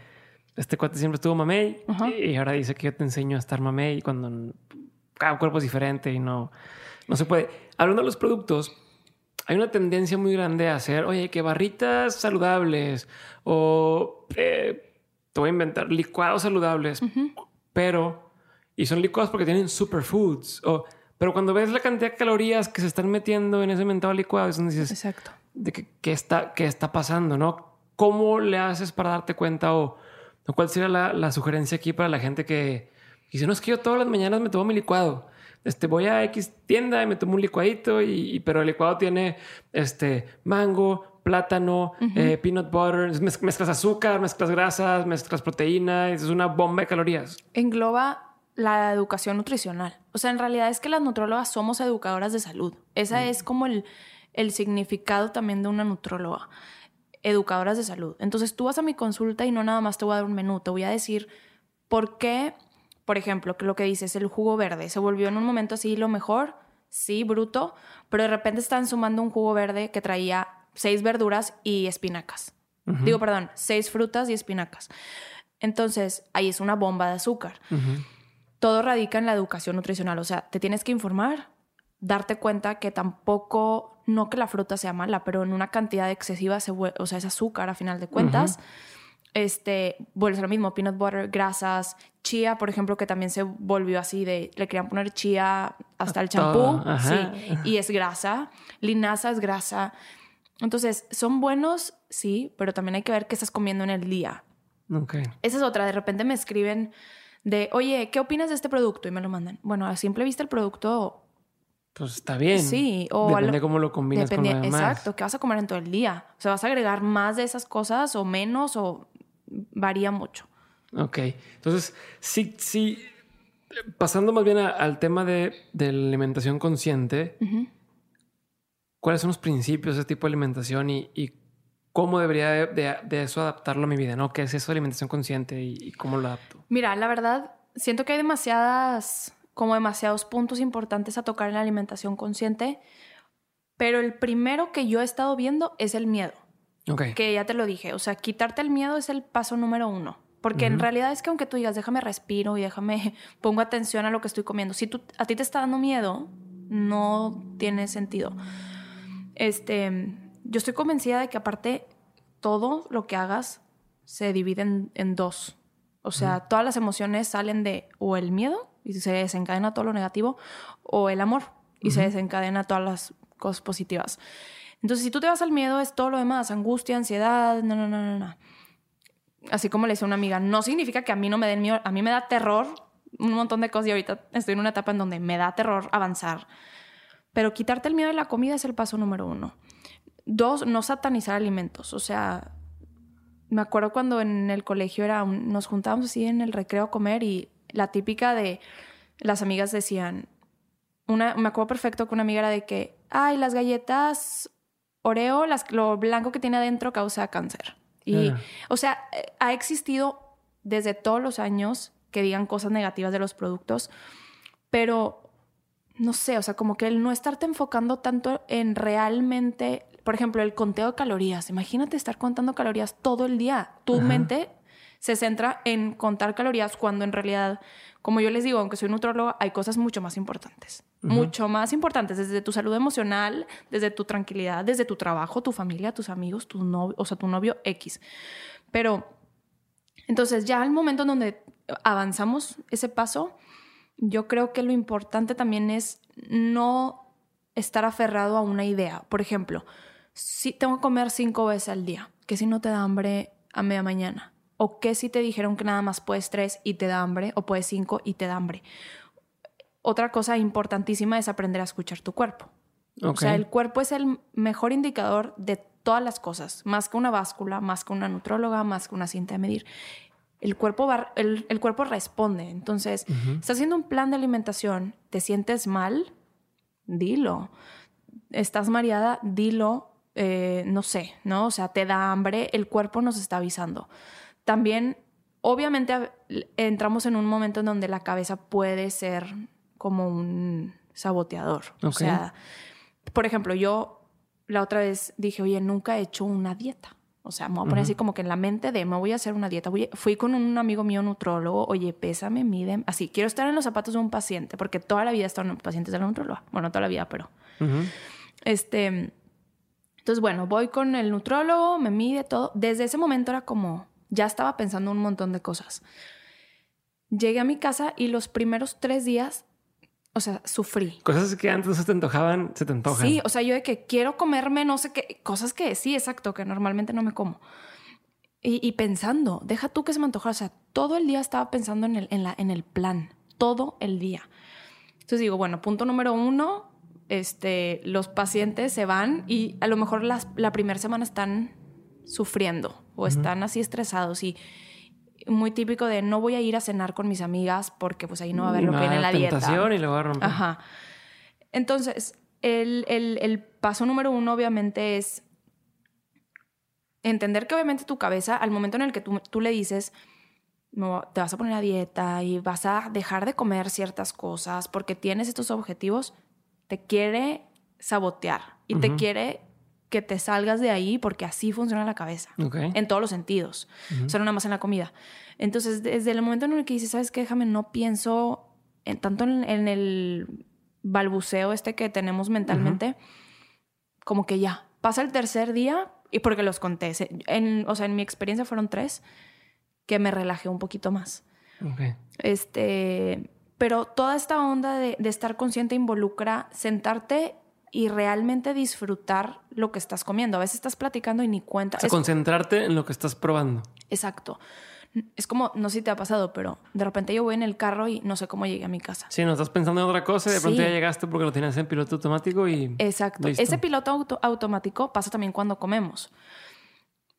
este cuate siempre estuvo mamey Ajá. y ahora dice que yo te enseño a estar mamey cuando cada cuerpo es diferente y no, no se puede. Hablando de los productos, hay una tendencia muy grande a hacer, oye, que barritas saludables o eh, te voy a inventar licuados saludables, pero y son licuados porque tienen superfoods o pero cuando ves la cantidad de calorías que se están metiendo en ese mentado licuado, es donde dices, Exacto. de qué está, qué está pasando, ¿no? ¿Cómo le haces para darte cuenta o, cuál sería la, sugerencia aquí para la gente que dice, no, es que yo todas las mañanas me tomo mi licuado? Este, voy a X tienda y me tomo un licuadito, y, pero el licuado tiene este mango, plátano, eh, peanut butter, mezclas azúcar, mezclas grasas, mezclas proteína, es una bomba de calorías. Engloba la educación nutricional. O sea, en realidad es que las nutrólogas somos educadoras de salud. Esa es como el, el significado también de una nutróloga. Educadoras de salud. Entonces tú vas a mi consulta y no nada más te voy a dar un menú, te voy a decir por qué, por ejemplo, que lo que dices, el jugo verde se volvió en un momento así lo mejor, sí, bruto, pero de repente están sumando un jugo verde que traía seis verduras y espinacas. Digo, perdón, seis frutas y espinacas. Entonces, ahí es una bomba de azúcar todo radica en la educación nutricional. O sea, te tienes que informar, darte cuenta que tampoco, no que la fruta sea mala, pero en una cantidad excesiva, se o sea, es azúcar a final de cuentas. Este, vuelve a lo mismo, peanut butter, grasas, chía, por ejemplo, que también se volvió así de, le querían poner chía hasta el champú, sí, y es grasa, linaza es grasa. Entonces, son buenos, sí, pero también hay que ver qué estás comiendo en el día. Okay. Esa es otra, de repente me escriben de, oye, ¿qué opinas de este producto? Y me lo mandan. Bueno, a simple vista el producto... Pues está bien. Sí. O depende cómo lo combinas con lo demás. Exacto. ¿Qué vas a comer en todo el día? O sea, ¿vas a agregar más de esas cosas o menos o varía mucho? Ok. Entonces, sí, sí. Pasando más bien al tema de, de, la alimentación consciente, ¿cuáles son los principios de ese tipo de alimentación y, y cómo debería de, eso adaptarlo a mi vida, ¿no? ¿Qué es eso de alimentación consciente y, cómo lo adapto? Mira, la verdad, siento que hay demasiadas, como demasiados puntos importantes a tocar en la alimentación consciente, pero el primero que yo he estado viendo es el miedo. Ok. Que ya te lo dije, o sea, quitarte el miedo es el paso número uno. Porque en realidad es que aunque tú digas, déjame respiro y déjame, [LAUGHS] pongo atención a lo que estoy comiendo, si tú, a ti te está dando miedo, no tiene sentido. Este, yo estoy convencida de que aparte todo lo que hagas se divide en, dos. O sea, todas las emociones salen de o el miedo y se desencadena todo lo negativo o el amor y se desencadena todas las cosas positivas. Entonces, si tú te vas al miedo, es todo lo demás, angustia, ansiedad, no, no, no, no, no. Así como le decía una amiga, no significa que a mí no me den miedo, a mí me da terror un montón de cosas y ahorita estoy en una etapa en donde me da terror avanzar. Pero quitarte el miedo de la comida es el paso número uno. Dos, no satanizar alimentos. O sea, me acuerdo cuando en el colegio era nos juntábamos así en el recreo a comer y la típica de las amigas decían, una, me acuerdo perfecto que una amiga era de que, ay, las galletas Oreo, las, lo blanco que tiene adentro causa cáncer. Y, ah. o sea, ha existido desde todos los años que digan cosas negativas de los productos, pero no sé, o sea, como que el no estarte enfocando tanto en realmente por ejemplo, el conteo de calorías. Imagínate estar contando calorías todo el día. Tu mente se centra en contar calorías cuando en realidad, como yo les digo, aunque soy nutróloga, hay cosas mucho más importantes. Mucho más importantes, desde tu salud emocional, desde tu tranquilidad, desde tu trabajo, tu familia, tus amigos, tu novio, o sea, tu novio X. Pero, entonces ya al momento en donde avanzamos ese paso, yo creo que lo importante también es no estar aferrado a una idea. Por ejemplo, si tengo que comer cinco veces al día, que si no te da hambre a media mañana, o que si te dijeron que nada más puedes tres y te da hambre, o puedes cinco y te da hambre. Otra cosa importantísima es aprender a escuchar tu cuerpo. O sea, el cuerpo es el mejor indicador de todas las cosas, más que una báscula, más que una nutróloga, más que una cinta de medir. El cuerpo, va, el, cuerpo responde. Entonces, estás haciendo un plan de alimentación, te sientes mal, dilo. Estás mareada, dilo eh, no sé, ¿no? O sea, te da hambre, el cuerpo nos está avisando. También, obviamente, entramos en un momento en donde la cabeza puede ser como un saboteador. O sea, por ejemplo, yo la otra vez dije, oye, nunca he hecho una dieta. O sea, me voy a poner así como que en la mente de me voy a hacer una dieta. fui con un amigo mío nutrólogo, oye, pésame, mide. Así, quiero estar en los zapatos de un paciente, porque toda la vida he estado en pacientes de la nutróloga. Bueno, toda la vida, pero. Este. Entonces, bueno, voy con el nutrólogo, me mide todo. Desde ese momento era como, ya estaba pensando un montón de cosas. Llegué a mi casa y los primeros tres días o sea, sufrí. Cosas que antes no se te antojaban, se te antojan. Sí, o sea, yo de que quiero comerme no sé qué, cosas que sí, exacto, que normalmente no me como. Y, y pensando, deja tú que se me antojara, o sea, todo el día estaba pensando en el, en, la, en el plan, todo el día. Entonces digo, bueno, punto número uno, este, los pacientes se van y a lo mejor las, la primera semana están sufriendo o están así estresados y muy típico de no voy a ir a cenar con mis amigas porque pues ahí no va a haber lo que viene en la dieta. y lo va a romper. Ajá. Entonces, el, el, el paso número uno obviamente es entender que obviamente tu cabeza, al momento en el que tú, tú le dices, no, te vas a poner a dieta y vas a dejar de comer ciertas cosas porque tienes estos objetivos, te quiere sabotear y te quiere que te salgas de ahí porque así funciona la cabeza. En todos los sentidos. Uh -huh. nada más en la comida. Entonces, desde el momento en el que dices, ¿sabes qué? Déjame, no pienso en, tanto en, en, el balbuceo este que tenemos mentalmente, como que ya. Pasa el tercer día y porque los conté. En, o sea, en mi experiencia fueron tres que me relajé un poquito más. Okay. Este, pero toda esta onda de, de estar consciente involucra sentarte y realmente disfrutar lo que estás comiendo. A veces estás platicando y ni cuenta. O sea, es... concentrarte en lo que estás probando. Exacto. Es como, no sé si te ha pasado, pero de repente yo voy en el carro y no sé cómo llegué a mi casa. Sí, no estás pensando en otra cosa y de pronto sí. ya llegaste porque lo tienes en piloto automático y. Exacto. Listo. Ese piloto auto automático pasa también cuando comemos.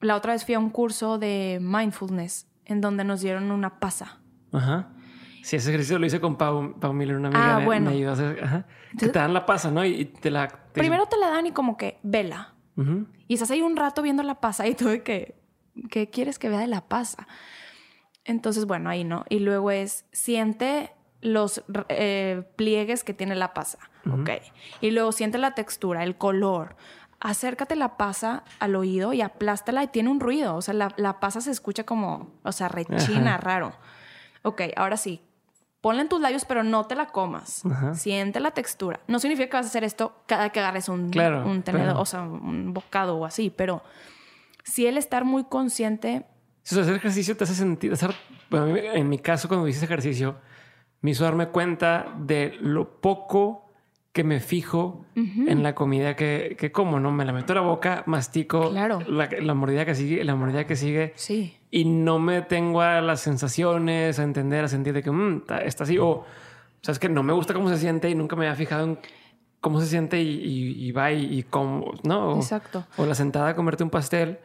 La otra vez fui a un curso de mindfulness en donde nos dieron una pasa. Ajá. Sí, ese ejercicio lo hice con Pau, Pau Miller, una amiga. Ah, me, bueno. me ayudó a hacer. Ajá. Que te dan la pasa, ¿no? Y te la. Te... Primero te la dan y como que vela. Uh -huh. Y estás ahí un rato viendo la pasa y tú de que. ¿Qué quieres que vea de la pasa? Entonces, bueno, ahí no. Y luego es siente los eh, pliegues que tiene la pasa. Uh -huh. Ok. Y luego siente la textura, el color. Acércate la pasa al oído y aplástala y tiene un ruido. O sea, la, la pasa se escucha como, o sea, rechina, Ajá. raro. Ok, ahora sí, ponla en tus labios, pero no te la comas. Ajá. Siente la textura. No significa que vas a hacer esto cada que agarres un, claro, un tenedor, claro. o sea, un bocado o así, pero si el estar muy consciente. Si hacer ejercicio te hace sentir. Hacer, bueno, en mi caso, cuando hice ejercicio, me hizo darme cuenta de lo poco que me fijo uh -huh. en la comida que, que, como, ¿no? Me la meto a la boca, mastico claro. la, la, mordida que sigue, la mordida que sigue. Sí. Y no me tengo a las sensaciones, a entender, a sentir de que mmm, está, está, así. O, sabes que no me gusta cómo se siente y nunca me había fijado en cómo se siente y, y, y va y, y, cómo, ¿no? O, Exacto. O la sentada a comerte un pastel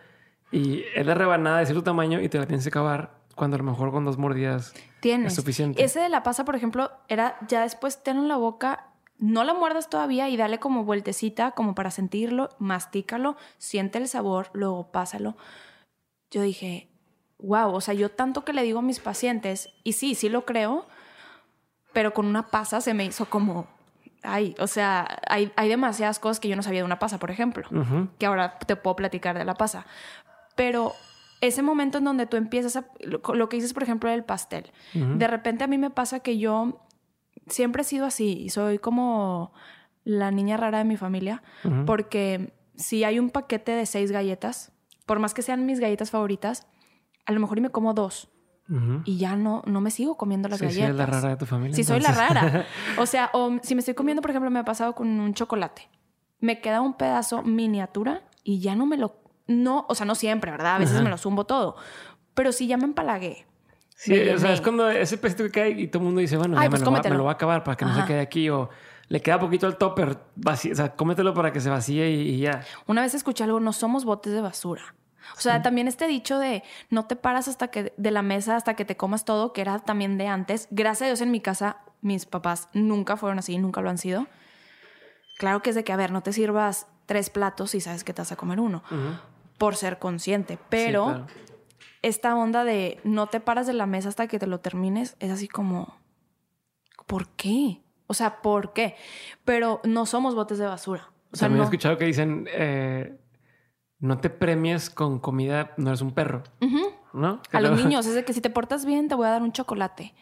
y es la rebanada de cierto tamaño y te la tienes que acabar cuando a lo mejor con dos mordidas Tienes. es suficiente. Ese de la pasa, por ejemplo, era ya después tenlo en la boca no la muerdas todavía y dale como vueltecita, como para sentirlo, mastícalo, siente el sabor, luego pásalo. Yo dije, wow, o sea, yo tanto que le digo a mis pacientes, y sí, sí lo creo, pero con una pasa se me hizo como, ay, o sea, hay, hay demasiadas cosas que yo no sabía de una pasa, por ejemplo, uh -huh. que ahora te puedo platicar de la pasa. Pero ese momento en donde tú empiezas a, lo, lo que dices, por ejemplo, del pastel, uh -huh. de repente a mí me pasa que yo siempre he sido así. Soy como la niña rara de mi familia. Uh -huh. Porque si hay un paquete de seis galletas, por más que sean mis galletas favoritas, a lo mejor y me como dos. Uh -huh. Y ya no, no me sigo comiendo las sí, galletas. Sí, es la rara de tu familia. Entonces. soy la rara. [LAUGHS] O sea, o si me estoy comiendo, por ejemplo, me ha pasado con un chocolate. Me queda un pedazo miniatura y ya no me lo... No, o sea, no siempre, ¿verdad? A veces uh -huh. me lo zumbo todo. Pero si ya me empalagué, Sí, o sea, es cuando ese pedacito que cae y todo el mundo dice, bueno, Ay, ya pues me, lo va, me, lo va, a acabar para que Ajá. no se quede aquí o le queda poquito al topper, vacío, o sea, cómetelo para que se vacíe y, y, ya. Una vez escuché algo, no somos botes de basura. O sea, sí. también este dicho de no te paras hasta que de la mesa hasta que te comas todo, que era también de antes. Gracias a Dios en mi casa mis papás nunca fueron así, nunca lo han sido. Claro que es de que, a ver, no te sirvas tres platos y sabes que te vas a comer uno. Uh -huh. Por ser consciente, pero sí, claro esta onda de no te paras de la mesa hasta que te lo termines es así como, ¿por qué? O sea, ¿por qué? Pero no somos botes de basura. O sea, También no... he escuchado que dicen, eh, no te premies con comida, no eres un perro. Uh -huh. ¿No? A los niños, [LAUGHS] es de que si te portas bien te voy a dar un chocolate.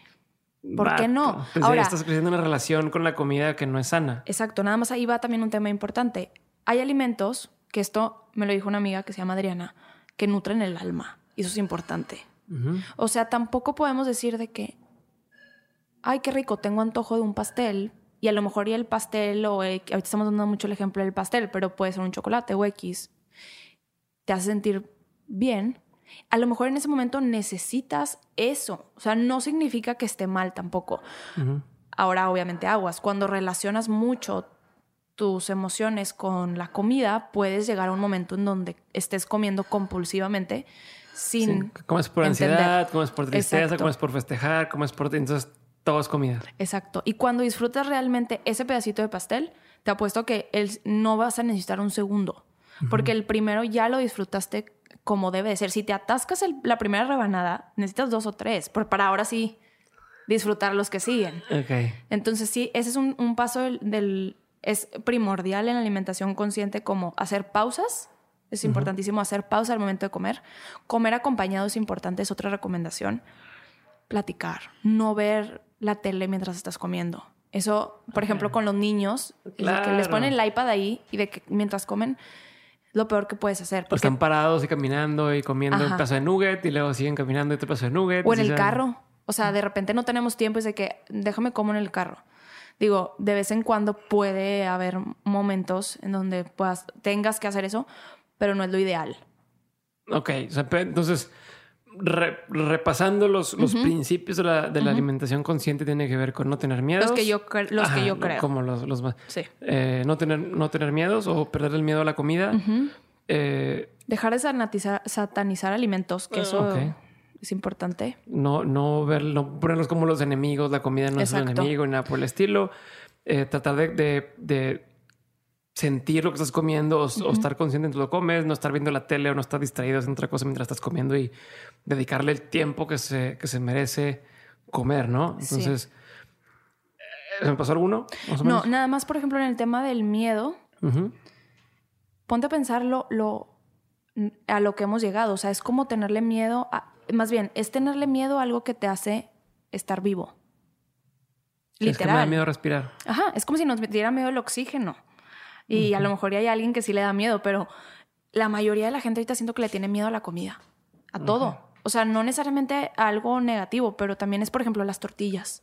¿Por Bato. qué no? Pues Ahora estás creciendo una relación con la comida que no es sana. Exacto, nada más ahí va también un tema importante. Hay alimentos, que esto me lo dijo una amiga que se llama Adriana, que nutren el alma. Y eso es importante. Uh -huh. O sea, tampoco podemos decir de que, ay, qué rico, tengo antojo de un pastel y a lo mejor y el pastel o eh, ahorita estamos dando mucho el ejemplo del pastel, pero puede ser un chocolate o X, te hace sentir bien, a lo mejor en ese momento necesitas eso. O sea, no significa que esté mal tampoco. Ahora, obviamente, aguas. Cuando relacionas mucho tus emociones con la comida, puedes llegar a un momento en donde estés comiendo compulsivamente sin. Sí. Comes por ansiedad, comes por tristeza, comes por festejar, comes por. Entonces, todo es comida. Exacto. Y cuando disfrutas realmente ese pedacito de pastel, te apuesto que no vas a necesitar un segundo. Porque el primero ya lo disfrutaste como debe de ser. Si te atascas la primera rebanada, necesitas dos o tres, para ahora sí disfrutar los que siguen. Okay. Entonces sí, ese es un, paso del, Es primordial en la alimentación consciente como hacer pausas. Es importantísimo hacer pausa al momento de comer. Comer acompañado es importante, es otra recomendación. Platicar, no ver la tele mientras estás comiendo. Eso, por ejemplo, con los niños, que les ponen el iPad ahí y de que mientras comen, lo peor que puedes hacer. Porque... Están parados y caminando y comiendo un pedazo de nugget y luego siguen caminando y otro pedazo de nugget. O en el carro. O sea, de repente no tenemos tiempo y es de que déjame como en el carro. Digo, de vez en cuando puede haber momentos en donde puedas, tengas que hacer eso, pero no es lo ideal. Ok, entonces repasando los, los principios de la, de la alimentación consciente tiene que ver con no tener miedos. Los que yo, los que yo creo. Como los, los más. Sí. Eh, no, tener, no tener miedos o perder el miedo a la comida. Eh, Dejar de satanizar, satanizar alimentos, que eso es importante. No, no, ver, no ponerlos como los enemigos, la comida no es un enemigo, ni nada por el estilo. Eh, tratar de, de sentir lo que estás comiendo o, estar consciente de que lo comes, no estar viendo la tele o no estar distraído en otra cosa mientras estás comiendo y dedicarle el tiempo que se, que se merece comer, ¿no? Entonces, ¿se me pasó alguno? no, nada más, por ejemplo, en el tema del miedo, ponte a pensar lo, a lo que hemos llegado. O sea, es como tenerle miedo a, más bien, es tenerle miedo a algo que te hace estar vivo. Literal. Es que me da miedo respirar. Ajá, es como si nos diera miedo el oxígeno. Y a lo mejor hay alguien que sí le da miedo, pero la mayoría de la gente ahorita siento que le tiene miedo a la comida, a todo. O sea, no necesariamente a algo negativo, pero también es, por ejemplo, las tortillas.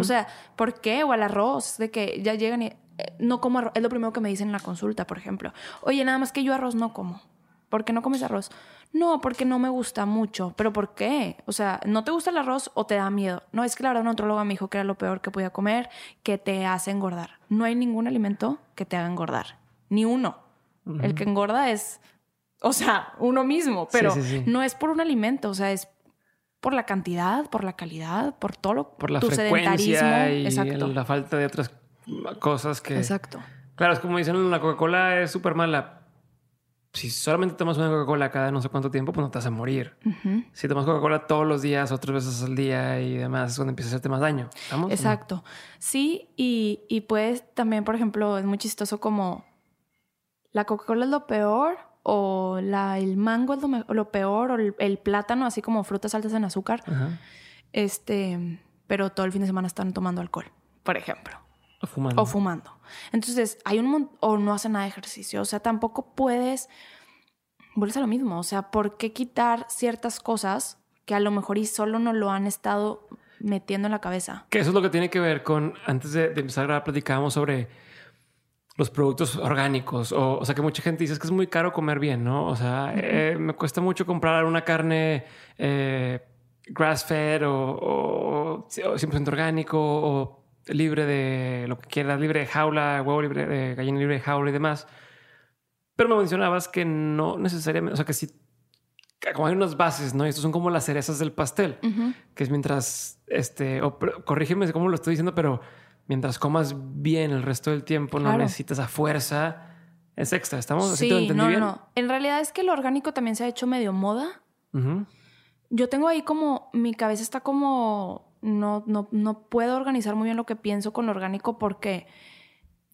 O sea, ¿por qué? O al arroz, de que ya llegan y eh, no como arroz. Es lo primero que me dicen en la consulta, por ejemplo. Oye, nada más que yo arroz no como. ¿Por qué no comes arroz? No, porque no me gusta mucho. ¿Pero por qué? O sea, ¿no te gusta el arroz o te da miedo? No, es que la verdad un me dijo que era lo peor que podía comer, que te hace engordar. No hay ningún alimento que te haga engordar. Ni uno. El que engorda es, o sea, uno mismo, pero no es por un alimento, o sea, es por la cantidad, por la calidad, por todo lo por la tu frecuencia y la falta de otras cosas que Exacto. Claro, es como dicen, la Coca-Cola es súper mala, si solamente tomas una Coca-Cola cada no sé cuánto tiempo, pues no te vas a morir. Si tomas Coca-Cola todos los días, otras veces al día y demás, es cuando empieza a hacerte más daño. Exacto. Sí, y, y pues también, por ejemplo, es muy chistoso como la Coca-Cola es lo peor o la, el mango es lo, peor o el, plátano, así como frutas altas en azúcar. Este, pero todo el fin de semana están tomando alcohol, por ejemplo. O fumando. O fumando. Entonces, hay un o no hace nada de ejercicio. O sea, tampoco puedes. Vuelves a lo mismo. O sea, ¿por qué quitar ciertas cosas que a lo mejor y solo no lo han estado metiendo en la cabeza? Que eso es lo que tiene que ver con. Antes de, empezar a grabar, platicábamos sobre los productos orgánicos. O, o, sea, que mucha gente dice que es muy caro comer bien, ¿no? O sea, eh, me cuesta mucho comprar una carne. Eh, grass fed o, o, o 100% orgánico o libre de lo que quieras, libre de jaula, huevo libre de gallina libre de jaula y demás. Pero me mencionabas que no necesariamente, o sea, que sí, como hay unas bases, ¿no? Y estos son como las cerezas del pastel, que es mientras, este, o corrígeme cómo lo estoy diciendo, pero mientras comas bien el resto del tiempo, no necesitas a fuerza. Es extra, ¿estamos? Sí, ¿Así no, no. En realidad es que lo orgánico también se ha hecho medio moda. Yo tengo ahí como, mi cabeza está como no, no, no puedo organizar muy bien lo que pienso con lo orgánico porque,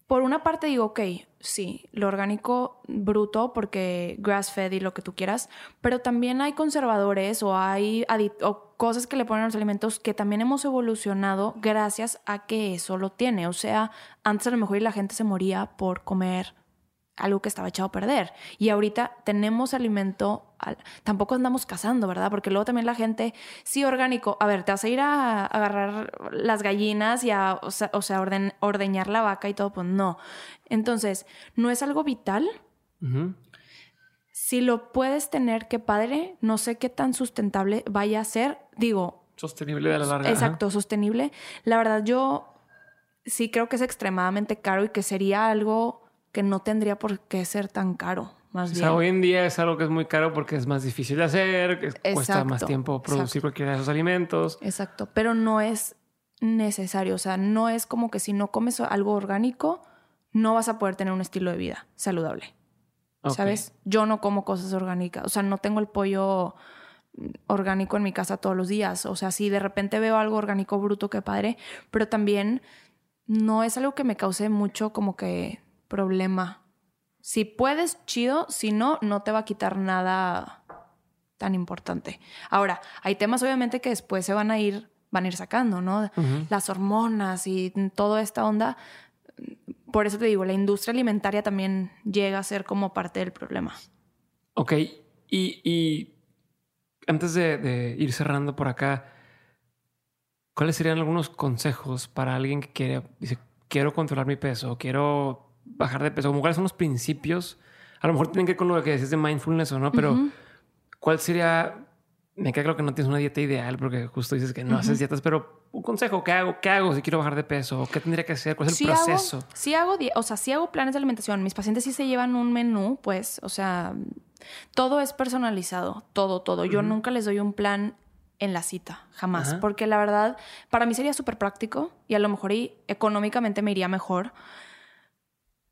por una parte digo, ok, sí, lo orgánico bruto porque grass fed y lo que tú quieras, pero también hay conservadores o hay o cosas que le ponen a los alimentos que también hemos evolucionado gracias a que eso lo tiene. O sea, antes a lo mejor la gente se moría por comer algo que estaba echado a perder. Y ahorita tenemos alimento, tampoco andamos cazando, ¿verdad? Porque luego también la gente, sí, orgánico, a ver, te vas a ir a, agarrar las gallinas y a, o sea, ordeñar la vaca y todo, pues no. Entonces, no es algo vital. Si lo puedes tener, qué padre, no sé qué tan sustentable vaya a ser, digo... Sostenible de la larga. Exacto, sostenible. La verdad, yo sí creo que es extremadamente caro y que sería algo que no tendría por qué ser tan caro. Más o sea, hoy en día es algo que es muy caro porque es más difícil de hacer, que cuesta más tiempo producir cualquiera de esos alimentos. Exacto, pero no es necesario. O sea, no es como que si no comes algo orgánico, no vas a poder tener un estilo de vida saludable. ¿Sabes? Yo no como cosas orgánicas. O sea, no tengo el pollo orgánico en mi casa todos los días. O sea, si de repente veo algo orgánico bruto, qué padre. Pero también no es algo que me cause mucho como que problema. Si puedes, chido, si no, no te va a quitar nada tan importante. Ahora, hay temas obviamente que después se van a ir, van a ir sacando, ¿no? Las hormonas y toda esta onda. Por eso te digo, la industria alimentaria también llega a ser como parte del problema. Ok, y, antes de, ir cerrando por acá, ¿cuáles serían algunos consejos para alguien que quiere, dice, quiero controlar mi peso, quiero bajar de peso? Como cuáles son los principios? A lo mejor tienen que ver con lo que decías de mindfulness o no, pero ¿cuál sería? Me queda claro que no tienes una dieta ideal porque justo dices que no haces dietas, pero un consejo, ¿qué hago? ¿Qué hago si quiero bajar de peso? ¿Qué tendría que hacer? ¿Cuál es el proceso? Si hago, o sea, si hago planes de alimentación. Mis pacientes sí se llevan un menú, pues, o sea, todo es personalizado, todo, todo. Yo nunca les doy un plan en la cita, jamás, porque la verdad, para mí sería súper práctico y a lo mejor y económicamente me iría mejor.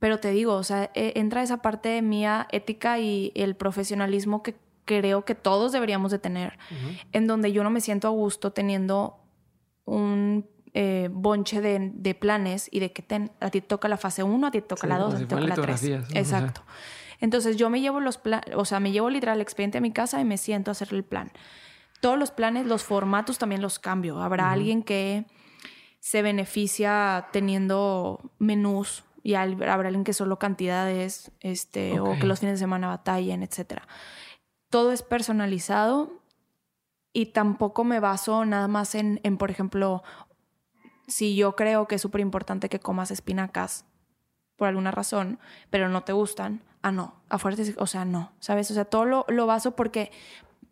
Pero te digo, o sea, e, entra esa parte mía ética y el profesionalismo que creo que todos deberíamos de tener, en donde yo no me siento a gusto teniendo un eh, bonche de, planes y de que a ti toca la fase 1, a ti toca la 2, a ti toca la 3. Exacto. Entonces yo me llevo los planes, o sea, me llevo literal el expediente a mi casa y me siento a hacer el plan. Todos los planes, los formatos también los cambio. Habrá alguien que se beneficia teniendo menús y habrá alguien que solo cantidades, este, o que los fines de semana batallen, etc. Todo es personalizado y tampoco me baso nada más en, en por ejemplo, si yo creo que es súper importante que comas espinacas por alguna razón, pero no te gustan, ah, no, a fuerzas, o sea, no, ¿sabes? O sea, todo lo, lo baso porque,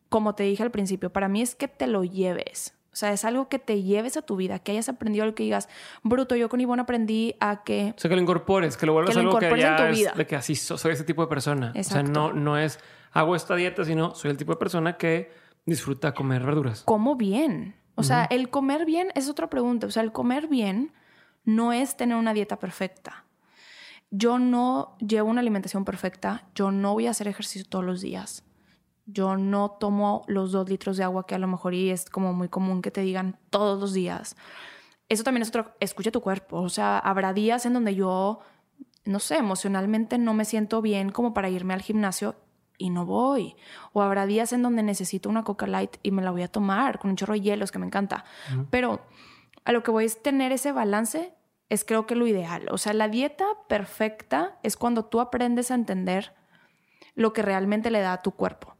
como te dije al principio, para mí es que te lo lleves. O sea, es algo que te lleves a tu vida, que hayas aprendido algo que digas, bruto, yo con Ivonne aprendí a que... O sea, que lo incorpores, que lo vuelvas a algo que ya en tu vida. de que así soy ese tipo de persona. O sea, no, no es hago esta dieta, sino soy el tipo de persona que disfruta comer verduras. Como bien. O sea, el comer bien es otra pregunta. O sea, el comer bien no es tener una dieta perfecta. Yo no llevo una alimentación perfecta, yo no voy a hacer ejercicio todos los días yo no tomo los dos litros de agua que a lo mejor y es como muy común que te digan todos los días. Eso también es otro, escucha tu cuerpo. O sea, habrá días en donde yo, no sé, emocionalmente no me siento bien como para irme al gimnasio y no voy. O habrá días en donde necesito una Coca Light y me la voy a tomar con un chorro de hielos que me encanta. Pero a lo que voy es tener ese balance, es creo que lo ideal. O sea, la dieta perfecta es cuando tú aprendes a entender lo que realmente le da a tu cuerpo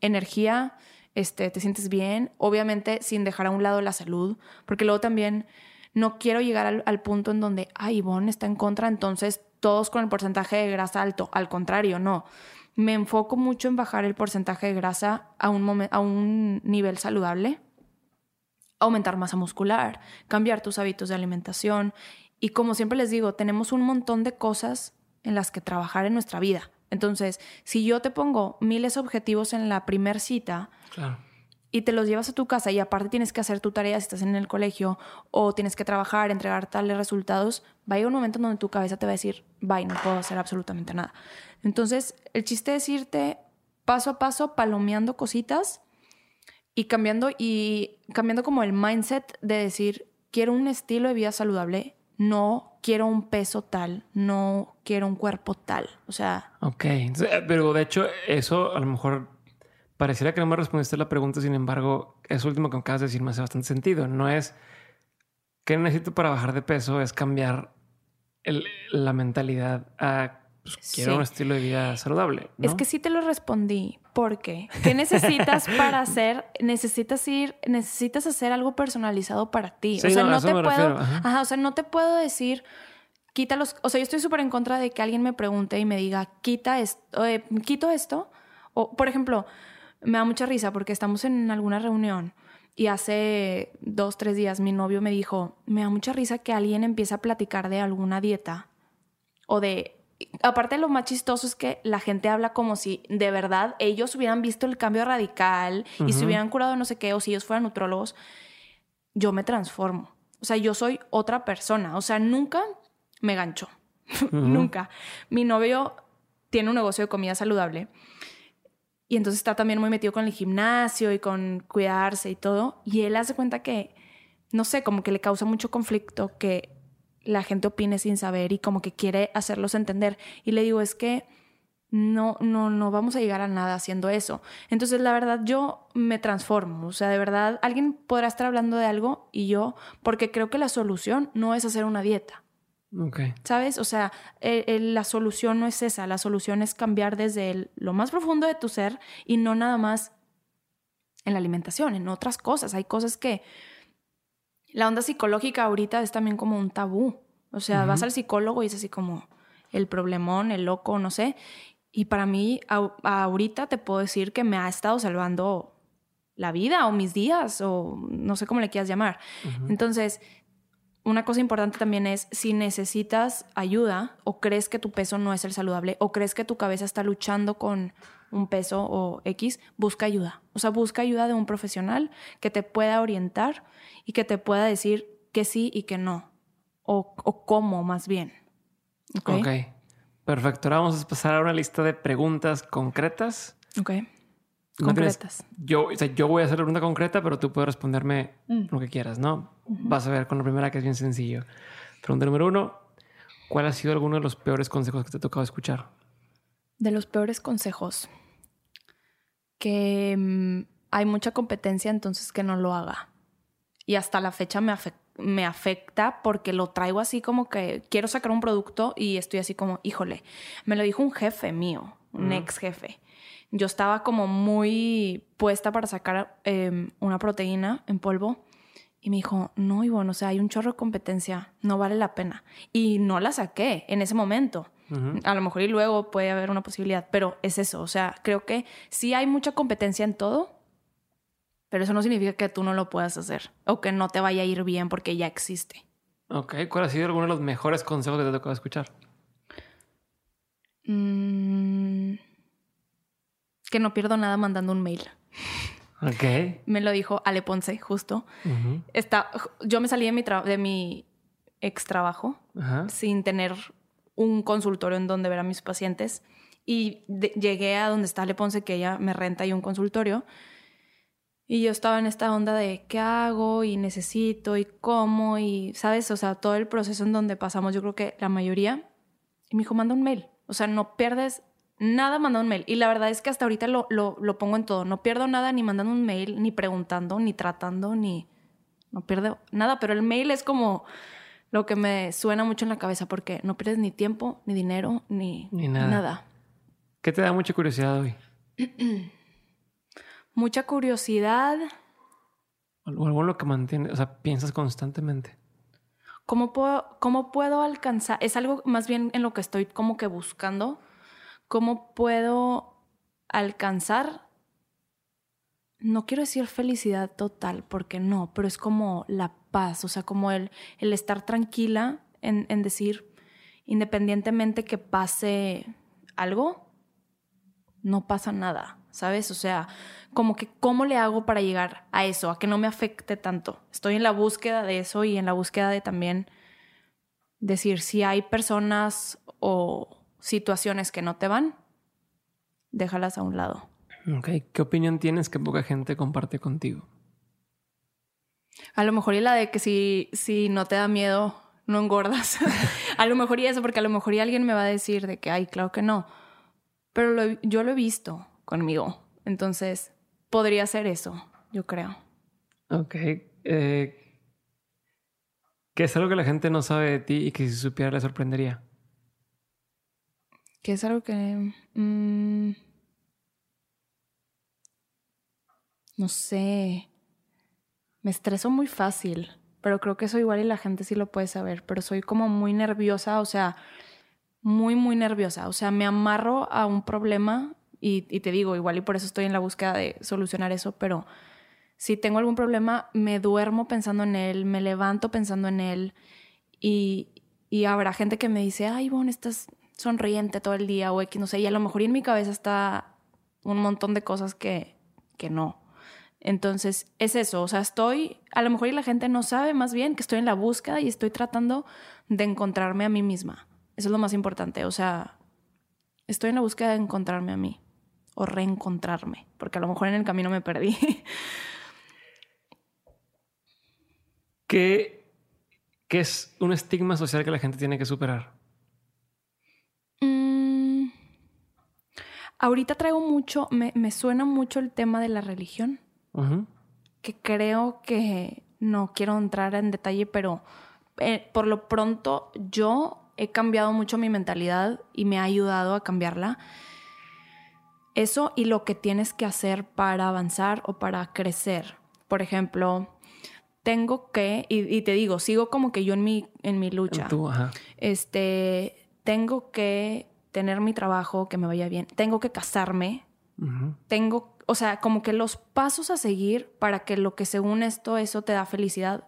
energía, este, te sientes bien, obviamente sin dejar a un lado la salud, porque luego también no quiero llegar al, punto en donde, ay, Ivonne está en contra, entonces todos con el porcentaje de grasa alto. Al contrario, no. Me enfoco mucho en bajar el porcentaje de grasa a un, a un nivel saludable, aumentar masa muscular, cambiar tus hábitos de alimentación. Y como siempre les digo, tenemos un montón de cosas en las que trabajar en nuestra vida. Entonces, si yo te pongo miles de objetivos en la primer cita y te los llevas a tu casa y aparte tienes que hacer tu tarea si estás en el colegio o tienes que trabajar, entregar tales resultados, va a llegar un momento en donde tu cabeza te va a decir, bye, no puedo hacer absolutamente nada. Entonces, el chiste es irte paso a paso palomeando cositas y cambiando y cambiando como el mindset de decir, quiero un estilo de vida saludable, no quiero un peso tal, no quiero un cuerpo tal. O sea. Ok, pero de hecho, eso a lo mejor pareciera que no me respondiste la pregunta, sin embargo, eso último que acabas de decir me hace bastante sentido. No es qué necesito para bajar de peso, es cambiar la mentalidad a pues, quiero un estilo de vida saludable. Es que sí te lo respondí. porque ¿Qué necesitas [LAUGHS] para hacer? Necesitas ir, necesitas hacer algo personalizado para ti. o sea, no, te puedo, ajá. o sea, no te puedo decir, quita los, o sea, yo estoy súper en contra de que alguien me pregunte y me diga, quita esto, eh, quito esto. O, por ejemplo, me da mucha risa porque estamos en alguna reunión y hace dos, tres días mi novio me dijo, me da mucha risa que alguien empiece a platicar de alguna dieta o de... Aparte lo más chistoso es que la gente habla como si de verdad ellos hubieran visto el cambio radical y se hubieran curado no sé qué o si ellos fueran nutrólogos. Yo me transformo. O sea, yo soy otra persona. O sea, nunca me gancho. [LAUGHS] nunca. Mi novio tiene un negocio de comida saludable y entonces está también muy metido con el gimnasio y con cuidarse y todo. Y él hace cuenta que, no sé, como que le causa mucho conflicto que la gente opine sin saber y como que quiere hacerlos entender. Y le digo, es que no, no, no vamos a llegar a nada haciendo eso. Entonces, la verdad, yo me transformo. O sea, de verdad, alguien podrá estar hablando de algo y yo, porque creo que la solución no es hacer una dieta. ¿Sabes? O sea, la solución no es esa, la solución es cambiar desde lo más profundo de tu ser y no nada más en la alimentación, en otras cosas. Hay cosas que la onda psicológica ahorita es también como un tabú. O sea, vas al psicólogo y es así como el problemón, el loco, no sé. Y para mí, ahorita te puedo decir que me ha estado salvando la vida o mis días o no sé cómo le quieras llamar. Entonces, una cosa importante también es si necesitas ayuda o crees que tu peso no es el saludable o crees que tu cabeza está luchando con un peso o X, busca ayuda. O sea, busca ayuda de un profesional que te pueda orientar y que te pueda decir que sí y que no. O, cómo más bien. ¿Okay? ok. Perfecto. Ahora vamos a pasar a una lista de preguntas concretas. Ok concretas. yo, o sea, yo voy a hacer la pregunta concreta, pero tú puedes responderme mm. lo que quieras, ¿no? Vas a ver con la primera que es bien sencillo. Pregunta número uno: ¿Cuál ha sido alguno de los peores consejos que te ha tocado escuchar? De los peores consejos. Que mm, hay mucha competencia, entonces que no lo haga. Y hasta la fecha me, me afecta porque lo traigo así como que quiero sacar un producto y estoy así como, híjole, me lo dijo un jefe mío, un ex jefe yo estaba como muy puesta para sacar em, una proteína en polvo. Y me dijo, no, Ivonne, o sea, hay un chorro de competencia, no vale la pena. Y no la saqué en ese momento. A lo mejor y luego puede haber una posibilidad, pero es eso. O sea, creo que sí hay mucha competencia en todo, pero eso no significa que tú no lo puedas hacer o que no te vaya a ir bien porque ya existe. Ok, ¿cuál ha sido alguno de los mejores consejos que te ha tocado escuchar? Mmm que no pierdo nada mandando un mail. Ok. [LAUGHS] Me lo dijo Ale Ponce, justo. Está, yo me salí de mi, de mi ex trabajo sin tener un consultorio en donde ver a mis pacientes. Y llegué a donde está Ale Ponce, que ella me renta y un consultorio. Y yo estaba en esta onda de qué hago y necesito y cómo y, ¿sabes? O sea, todo el proceso en donde pasamos, yo creo que la mayoría. Y me dijo, manda un mail. O sea, no pierdes nada mandando un mail. Y la verdad es que hasta ahorita lo, lo, pongo en todo. No pierdo nada ni mandando un mail, ni preguntando, ni tratando, ni... No pierdo nada, pero el mail es como lo que me suena mucho en la cabeza porque no pierdes ni tiempo, ni dinero, ni, nada. ¿Qué te da mucha curiosidad hoy? [CLEARS THROAT] mucha curiosidad. Algo, algo lo que mantiene, o sea, piensas constantemente. ¿Cómo puedo, ¿Cómo puedo alcanzar? Es algo más bien en lo que estoy como que buscando ¿Cómo puedo alcanzar? No quiero decir felicidad total, porque no, pero es como la paz, o sea, como el, el estar tranquila en, en decir, independientemente que pase algo, no pasa nada, ¿sabes? O sea, como que cómo le hago para llegar a eso, a que no me afecte tanto. Estoy en la búsqueda de eso y en la búsqueda de también decir si hay personas o situaciones que no te van, déjalas a un lado. Ok, ¿qué opinión tienes que poca gente comparte contigo? A lo mejor y la de que si, si no te da miedo, no engordas. [LAUGHS] a lo mejor y eso, porque a lo mejor y alguien me va a decir de que, ay, claro que no. Pero yo lo he visto conmigo. Entonces, podría ser eso, yo creo. Ok. Eh, ¿Qué es algo que la gente no sabe de ti y que si supiera le sorprendería? Que es algo que... mm, no sé. Me estreso muy fácil, pero creo que eso igual y la gente sí lo puede saber, pero soy como muy nerviosa, o sea, muy, muy nerviosa. O sea, me amarro a un problema y, te digo, igual y por eso estoy en la búsqueda de solucionar eso, pero si tengo algún problema, me duermo pensando en él, me levanto pensando en él y, habrá gente que me dice, ay, Bon, estás sonriente todo el día o X, no sé, y a lo mejor en mi cabeza está un montón de cosas que, que no. Entonces, es eso, o sea, estoy, a lo mejor y la gente no sabe más bien que estoy en la búsqueda y estoy tratando de encontrarme a mí misma. Eso es lo más importante, o sea, estoy en la búsqueda de encontrarme a mí o reencontrarme, porque a lo mejor en el camino me perdí. [LAUGHS] ¿Qué, qué es un estigma social que la gente tiene que superar? Mm, ahorita traigo mucho, me, me suena mucho el tema de la religión. Que creo que no quiero entrar en detalle, pero eh, por lo pronto yo he cambiado mucho mi mentalidad y me ha ayudado a cambiarla. Eso y lo que tienes que hacer para avanzar o para crecer. Por ejemplo, tengo que, y, y te digo, sigo como que yo en mi, en mi lucha. Tú, ajá. Este, tengo que tener mi trabajo, que me vaya bien. Tengo que casarme, Ujú. tengo, o sea, como que los pasos a seguir para que lo que según esto, eso te da felicidad,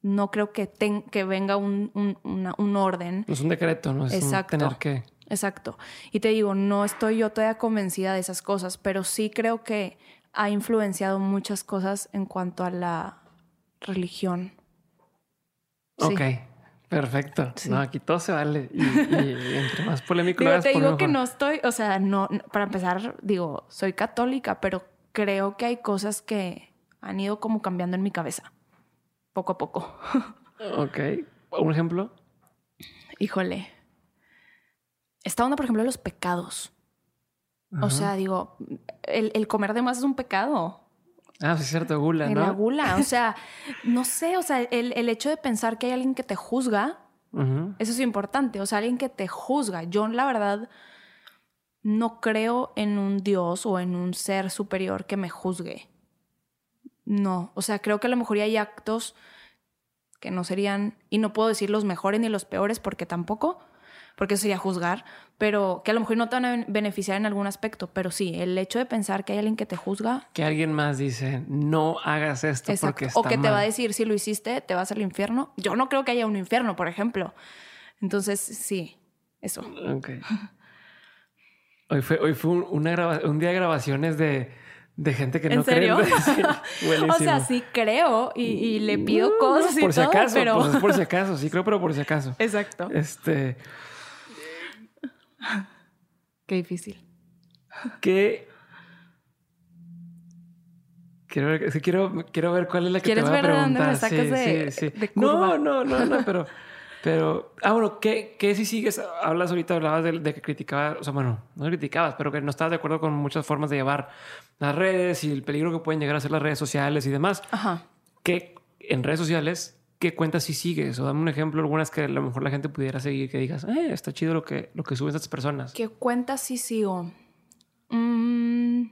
no creo que, ten- que venga un, un- una- un orden. No es un decreto, ¿no? Es un Exacto. tener que... Exacto. Y te digo, no estoy yo todavía convencida de esas cosas, pero sí creo que ha influenciado muchas cosas en cuanto a la religión. Sí. Ok, perfecto. Sí. No, aquí todo se vale. Y, y entre más polémico lo Digo, hagas, te por digo que no estoy, o sea, no, para empezar, digo, soy católica, pero creo que hay cosas que han ido como cambiando en mi cabeza, poco a poco. [LAUGHS] Ok. ¿Un ejemplo? Híjole. Esta onda, por ejemplo, de los pecados. O sea, digo, el, el comer de más es un pecado. Ah, sí es cierto, gula, En ¿no? la gula. O sea, [LAUGHS] no sé, o sea, el, el hecho de pensar que hay alguien que te juzga, eso es importante. O sea, alguien que te juzga. Yo, la verdad, no creo en un Dios o en un ser superior que me juzgue. No. O sea, creo que a lo mejor hay actos que no serían, y no puedo decir los mejores ni los peores porque tampoco, porque eso sería juzgar, pero que a lo mejor no te van a ben- beneficiar en algún aspecto, pero sí, el hecho de pensar que hay alguien que te juzga, Que alguien más dice, no hagas esto exacto, porque está o que te va a decir si lo hiciste, te vas al infierno. Yo no creo que haya un infierno, por ejemplo. Entonces, sí, eso. Ok. Hoy fue, hoy fue un, una graba- un día de grabaciones de, de gente que ¿En no cree. [LAUGHS] [LAUGHS] O sea, sí creo y, y le pido No, cosas y por si todo, acaso, pero... pues es por si acaso, sí creo, pero por si acaso. [LAUGHS] Exacto. Este, Qué difícil. que quiero ver, sí, quiero, quiero ver cuál es la que te ¿Quieres voy a ver de dónde me sacas Sí, de- sí, de no, curva? no, no, no, pero, pero, ah, bueno, ¿qué, qué si sigues? Hablas ahorita, hablabas de, de que criticabas, o sea, bueno, no criticabas, pero que no estabas de acuerdo con muchas formas de llevar las redes y el peligro que pueden llegar a ser las redes sociales y demás. Ajá. ¿Qué en redes sociales, qué cuentas si sigues? O dame un ejemplo, algunas que a lo mejor la gente pudiera seguir, que digas, eh, está chido lo que, lo que suben estas personas. ¿Qué cuentas sí sigo? Mm,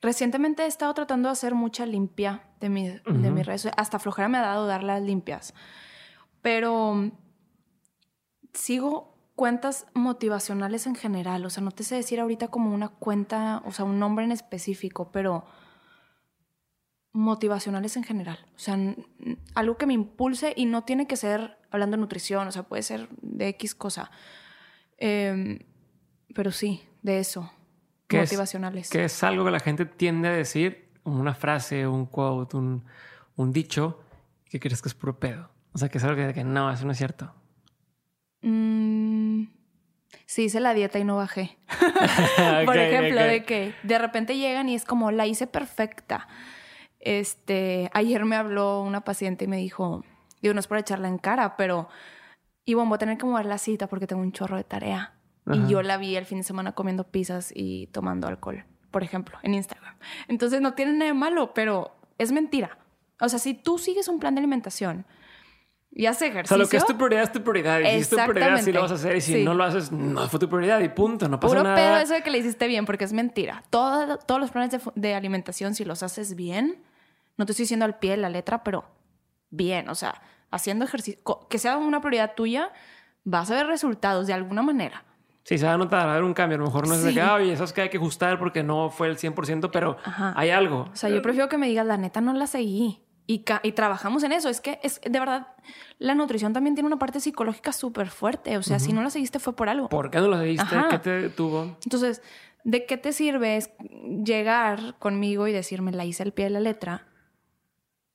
recientemente he estado tratando de hacer mucha limpia de, mi, de mis redes. Hasta flojera me ha dado dar las limpias. Pero sigo cuentas motivacionales en general. O sea, no te sé decir ahorita como una cuenta, o sea, un nombre en específico, pero motivacionales en general. O sea, algo que me impulse y no tiene que ser hablando de nutrición, o sea, puede ser de X cosa. Em, pero sí, de eso. ¿Qué es- motivacionales. Que es algo que la gente tiende a decir, una frase, un quote, un, un dicho, que crees que es puro pedo. O sea, que es algo que, que no, eso no es cierto. Mm, sí, hice la dieta y no bajé. [LAUGHS] Por ejemplo, de que de repente llegan y es como, la hice perfecta. Este, ayer me habló una paciente y me dijo, digo, no es por echarla en cara, pero, y bueno, voy a tener que mover la cita porque tengo un chorro de tarea. Ajá. Y yo la vi el fin de semana comiendo pizzas y tomando alcohol, por ejemplo, en Instagram. Entonces no tiene nada de malo, pero es mentira. O sea, si tú sigues un plan de alimentación y hace O ejercicio. sea, lo que es tu prioridad es tu prioridad. Y si es tu prioridad, sí lo vas a hacer. Y si Sí. no lo haces, no fue tu prioridad y punto. No pasa Puro nada. pedo eso de que le hiciste bien, porque es mentira. Todo- todos los planes de alimentación, si los haces bien, no te estoy diciendo al pie de la letra, pero bien, o sea, haciendo ejercicio, que sea una prioridad tuya, vas a ver resultados de alguna manera. Sí, se va a notar, va a haber un cambio. A lo mejor no es de que, "Ah, oye, sabes que hay que ajustar porque no fue el 100%, pero Ajá. hay algo. O sea, yo prefiero que me digas, la neta no la seguí. Y, y trabajamos en eso. Es que, es de verdad, la nutrición también tiene una parte psicológica súper fuerte. O sea, si no la seguiste fue por algo. ¿Por qué no lo seguiste? Ajá. ¿Qué te tuvo? Entonces, ¿de qué te sirve llegar conmigo y decirme la hice al pie de la letra,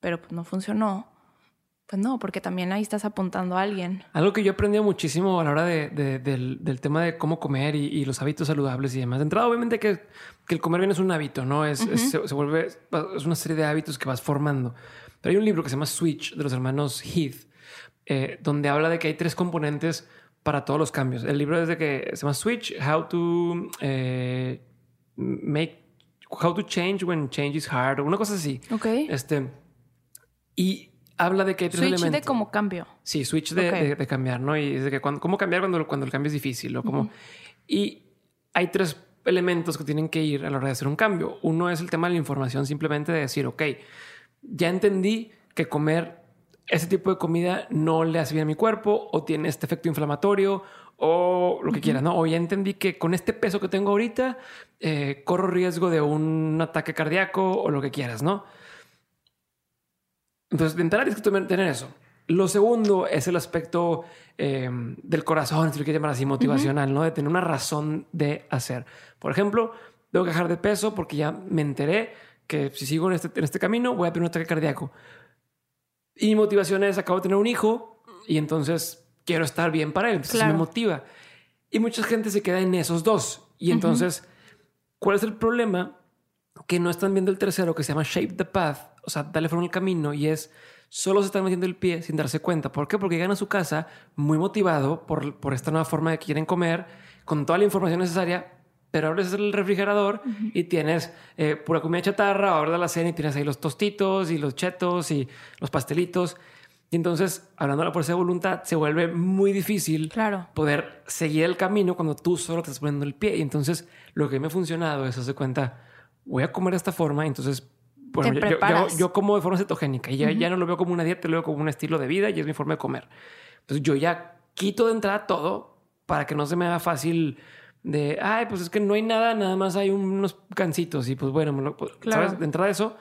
pero pues no funcionó? Pues no, porque también ahí estás apuntando a alguien. Algo que yo he aprendido muchísimo a la hora de- de- del, del tema de cómo comer y, y los hábitos saludables y demás. De entrada, obviamente que, que el comer bien es un hábito, ¿no? Es, es- se, se vuelve, es una serie de hábitos que vas formando. Pero hay un libro que se llama Switch de los hermanos Heath, eh, donde habla de que hay tres componentes para todos los cambios. El libro es de que se llama Switch, How to eh, Make, How to Change When Change is Hard, o una cosa así. Ok. Este, y habla de que hay tres Switch elementos. de como cambio. Sí, switch de, Ok. de- de cambiar, ¿no? Y es de que cuando, cómo cambiar cuando, cuando el cambio es difícil o cómo... Y hay tres elementos que tienen que ir a la hora de hacer un cambio. Uno es el tema de la información, simplemente de decir, ok, ya entendí que comer ese tipo de comida no le hace bien a mi cuerpo o tiene este efecto inflamatorio o lo que quieras, ¿no? O ya entendí que con este peso que tengo ahorita eh, corro riesgo de un ataque cardíaco o lo que quieras, ¿no? Entonces, de entrada tienes que tener- eso. Lo segundo es el aspecto eh, del corazón, si lo quieres llamar así, motivacional, ¿no? De tener una razón de hacer. Por ejemplo, tengo que bajar de peso porque ya me enteré que si sigo en este, en este camino voy a tener un ataque cardíaco. Y mi motivación es, acabo de tener un hijo y entonces quiero estar bien para él. Entonces Claro. me motiva. Y mucha gente se queda en esos dos. Y entonces, ¿cuál es el problema? Que no están viendo el tercero que se llama Shape the Path, o sea, darle forma al camino y es solo se están metiendo el pie sin darse cuenta. ¿Por qué? Porque llegan a su casa muy motivado por, por esta nueva forma de que quieren comer, con toda la información necesaria, pero abres el refrigerador y tienes eh, pura comida chatarra, ahora la cena y tienes ahí los tostitos y los chetos y los pastelitos. Y entonces, hablando de la fuerza de voluntad, se vuelve muy difícil Claro. poder seguir el camino cuando tú solo te estás poniendo el pie. Y entonces lo que me ha funcionado es hacer cuenta, voy a comer de esta forma. y Entonces, bueno, Te yo, como de forma cetogénica y ya, ya no lo veo como una dieta, lo veo como un estilo de vida y es mi forma de comer. Entonces yo ya quito de entrada todo para que no se me haga fácil de, ay, pues es que no hay nada, nada más hay unos gancitos y pues bueno, me lo- pues, Claro. ¿sabes? De entrada eso,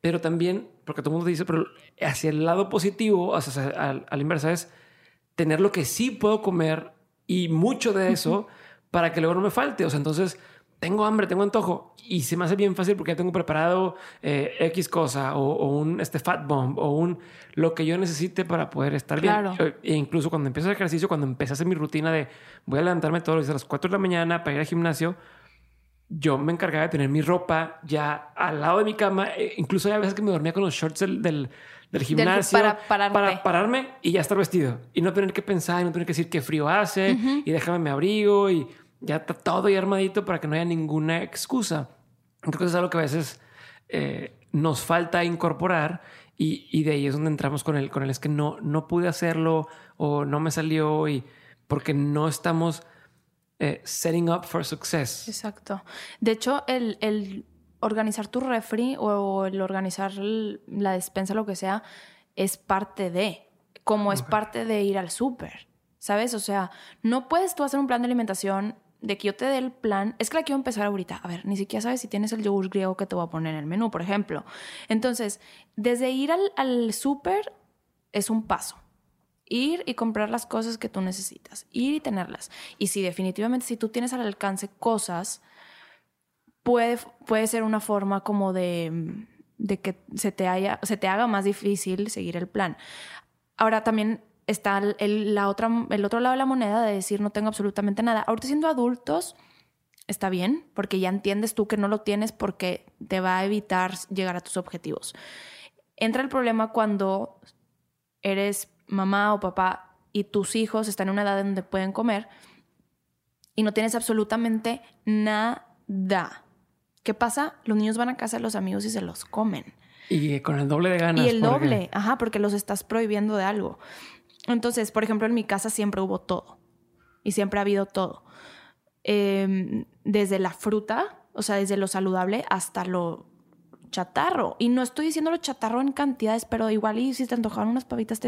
pero también, porque todo el mundo dice, pero hacia el lado positivo, sea, al- a la inversa es tener lo que sí puedo comer y mucho de eso para que luego no me falte. O sea, entonces tengo hambre, tengo antojo y se me hace bien fácil porque ya tengo preparado eh, X cosa o, o un este fat bomb o un lo que yo necesite para poder estar Claro. bien. E incluso cuando empiezo el ejercicio, cuando empecé a hacer mi rutina de voy a levantarme todos los días a las 4 de la mañana para ir al gimnasio, yo me encargaba de tener mi ropa ya al lado de mi cama. Eh, incluso hay veces que me dormía con los shorts del, del, del gimnasio para pararte. para pararme y ya estar vestido y no tener que pensar y no tener que decir qué frío hace y déjame me abrigo y ya está todo ahí armadito para que no haya ninguna excusa. Creo que eso es algo que a veces eh, nos falta incorporar y, y de ahí es donde entramos con el, con el es que no, no pude hacerlo o no me salió y porque no estamos eh, setting up for success. Exacto. De hecho, el, el organizar tu refri o el organizar la despensa, lo que sea, es parte de, como es parte de ir al súper, ¿sabes? O sea, no puedes tú hacer un plan de alimentación de que yo te dé el plan. Es que la quiero empezar ahorita. A ver, ni siquiera sabes si tienes el yogur griego que te voy a poner en el menú, por ejemplo. Entonces, desde ir al, al súper es un paso. Ir y comprar las cosas que tú necesitas. Ir y tenerlas. Y si definitivamente, si tú tienes al alcance cosas, puede, puede ser una forma como de, de que se te, haya, se te haga más difícil seguir el plan. Ahora también está el, la otra, el otro lado de la moneda de decir no tengo absolutamente nada. Ahorita siendo adultos está bien, porque ya entiendes tú que no lo tienes porque te va a evitar llegar a tus objetivos. Entra el problema cuando eres mamá o papá y tus hijos están en una edad donde pueden comer y no tienes absolutamente nada. ¿Qué pasa? Los niños van a casa de los amigos y se los comen. Y con el doble de ganas. Y el doble, ajá, porque los estás prohibiendo de algo. Entonces, por ejemplo, en mi casa siempre hubo todo. Y siempre ha habido todo. Em, desde la fruta, o sea, desde lo saludable hasta lo chatarro. Y no estoy diciendo lo chatarro en cantidades, pero igual y si te antojaron unas pavitas.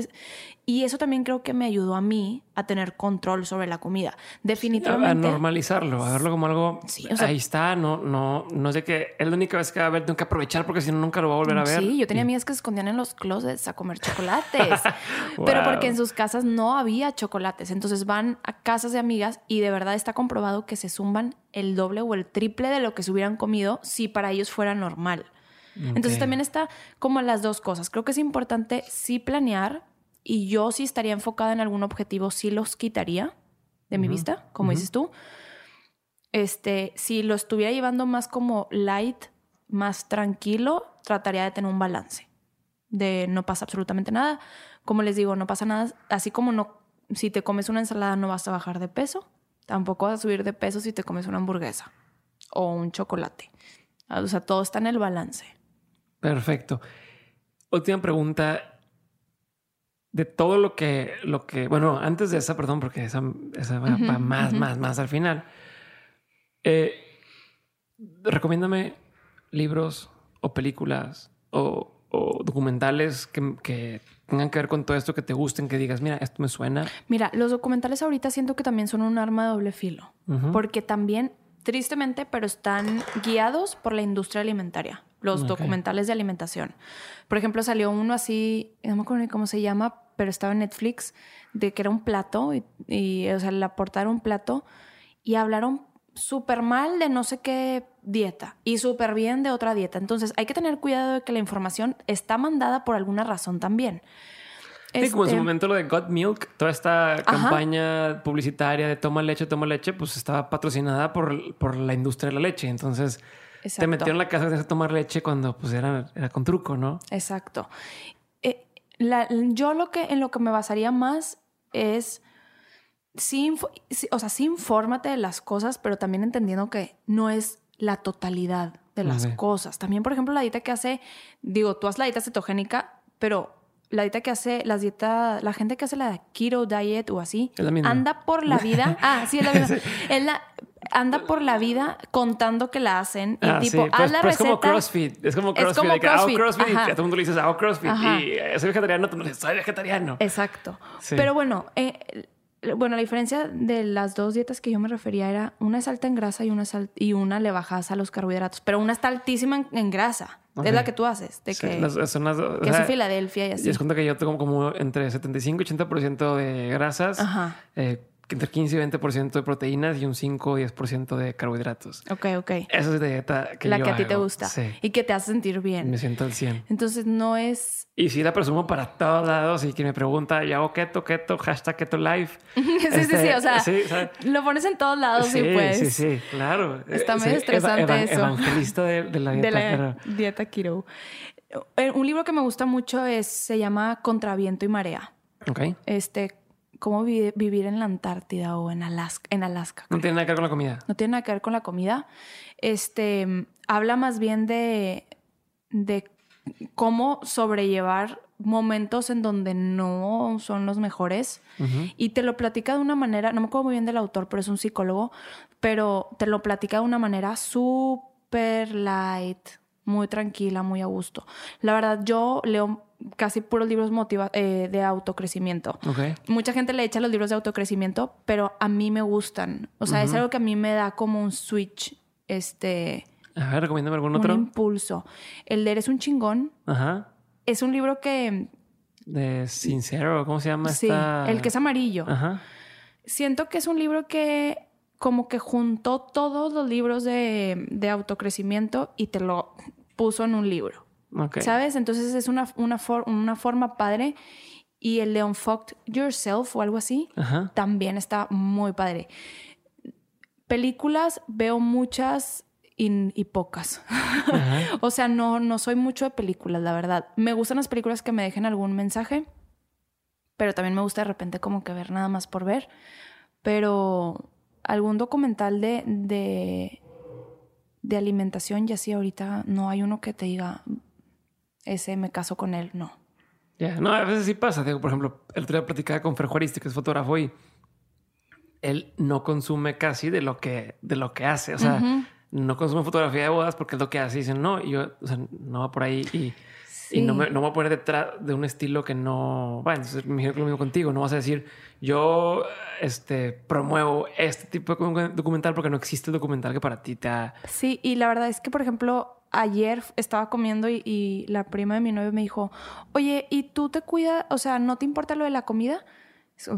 Y eso también creo que me ayudó a mí a tener control sobre la comida. Definitivamente. a, normalizarlo, a verlo como algo. Sí, ahí está, no, no, no sé qué. Es la única vez que va a ver, tengo que aprovechar porque si no, nunca lo voy a volver a ver. Sí, yo tenía amigas que se escondían en los closets a comer chocolates, [LAUGHS] pero porque en sus casas no había chocolates. Entonces van a casas de amigas y de verdad está comprobado que se zumban el doble o el triple de lo que se hubieran comido si para ellos fuera normal. Entonces también está como las dos cosas. Creo que es importante sí planear y yo sí estaría enfocada en algún objetivo, sí los quitaría de mi vista, como dices tú. Este, si lo estuviera llevando más como light, más tranquilo, trataría de tener un balance. De no pasa absolutamente nada. Como les digo, no pasa nada. Así como no, si te comes una ensalada no vas a bajar de peso, tampoco vas a subir de peso si te comes una hamburguesa o un chocolate. O sea, todo está en el balance. Perfecto. Última pregunta. De todo lo que, lo que, bueno, antes de esa, perdón, porque esa, va, más, más, más al final. Eh, recomiéndame libros o películas o, documentales que, tengan que ver con todo esto que te gusten, que digas, mira, esto me suena. Mira, los documentales ahorita siento que también son un arma de doble filo, porque también, tristemente, pero están guiados por la industria alimentaria los documentales de alimentación. Por ejemplo, salió uno así, no me acuerdo ni cómo se llama, pero estaba en Netflix, de que era un plato, y, o sea, le aportaron un plato y hablaron súper mal de no sé qué dieta y súper bien de otra dieta. Entonces hay que tener cuidado de que la información está mandada por alguna razón también. Sí, como en su este momento lo de God Milk, toda esta campaña publicitaria de toma leche, toma leche, pues estaba patrocinada por, por la industria de la leche. Entonces, te metieron en la casa de tomar leche cuando pues era, era con truco, ¿no? Exacto. Eh, yo lo que en lo que me basaría más es sí, o sea, sí infórmate de las cosas, pero también entendiendo que no es la totalidad de las cosas. También, por ejemplo, la dieta que hace, digo, tú haces la dieta cetogénica, pero la dieta que hace, las dietas, la gente que hace la keto diet o así, anda por la vida. [LAUGHS] ah, sí, es la misma. Es la, anda por la vida contando que la hacen y ah, tipo, haz pues, la pues receta. Es como CrossFit. Es como CrossFit. Es como CrossFit. CrossFit y a todo el mundo le dices, hago CrossFit. Y soy vegetariano, tú no dices, soy vegetariano. Exacto. Pero bueno, eh, bueno, la diferencia de las dos dietas que yo me refería era una es alta en grasa y una, y una le bajas a los carbohidratos, pero una está altísima en, grasa. Es la que tú haces, de que, son las, que es Filadelfia y así. Y es cuenta que yo tengo como entre 75 y 80% de grasas, Ajá. Eh, entre 15 y 20% de proteínas y un 5 y 10% de carbohidratos. Ok, ok. Esa es dieta que La que a ti te gusta. Sí. Y que te hace sentir bien. Me siento al 100. Entonces no es... Y sí la presumo para todos lados y quien me pregunta, yo hago keto, keto, hashtag keto life. [LAUGHS] sí, sí, sí, o sea, lo pones en todos lados sí, y pues... Sí, sí, claro. Está medio estresante eso. Evangelista de, la dieta. De la [LAUGHS] dieta keto. Eh, un libro que me gusta mucho es, se llama Contraviento y Marea. Ok. Este, cómo vivir en la Antártida o en Alaska. En Alaska no tiene nada que ver con la comida. No tiene nada que ver con la comida. Este habla más bien de, de cómo sobrellevar momentos en donde no son los mejores y te lo platica de una manera, no me acuerdo muy bien del autor, pero es un psicólogo, pero te lo platica de una manera súper light, muy tranquila, muy a gusto. La verdad, yo leo casi puros libros motiva eh, de autocrecimiento. Mucha gente le echa los libros de autocrecimiento, pero a mí me gustan. O sea, es algo que a mí me da como un switch, este... A ver, recomiéndame algún otro. Un impulso. El de Eres un chingón. Ajá. Es un libro que... De Sincero, ¿cómo se llama? Sí, el que es amarillo. Ajá. Siento que es un libro que como que juntó todos los libros de, de autocrecimiento y te lo puso en un libro. ¿Sabes? Entonces es una, una, una forma padre. Y el de Unfucked Yourself o algo así también está muy padre. Películas veo muchas y, pocas. [LAUGHS] o sea, no, no soy mucho de películas, la verdad. Me gustan las películas que me dejen algún mensaje, pero también me gusta de repente como que ver nada más por ver. Pero algún documental de, de, de alimentación, ya sí, ahorita no hay uno que te diga, ese me caso con él, no. Ya, no, a veces sí pasa. Digo, por ejemplo, el otro día platicaba con Fer Juaristi, que es fotógrafo, y él no consume casi de lo que, de lo que hace. O sea, no consume fotografía de bodas porque es lo que hace. Y dicen, no, y yo, o sea, no va por ahí y, y no, me, no me voy a poner detrás de un estilo que no. Bueno, entonces me imagino que lo mismo contigo. No vas a decir, yo este, promuevo este tipo de documental porque no existe el documental que para ti te ha. Sí, y la verdad es que, por ejemplo, ayer estaba comiendo y, y la prima de mi novio me dijo, oye, ¿y tú te cuidas? O sea, ¿no te importa lo de la comida?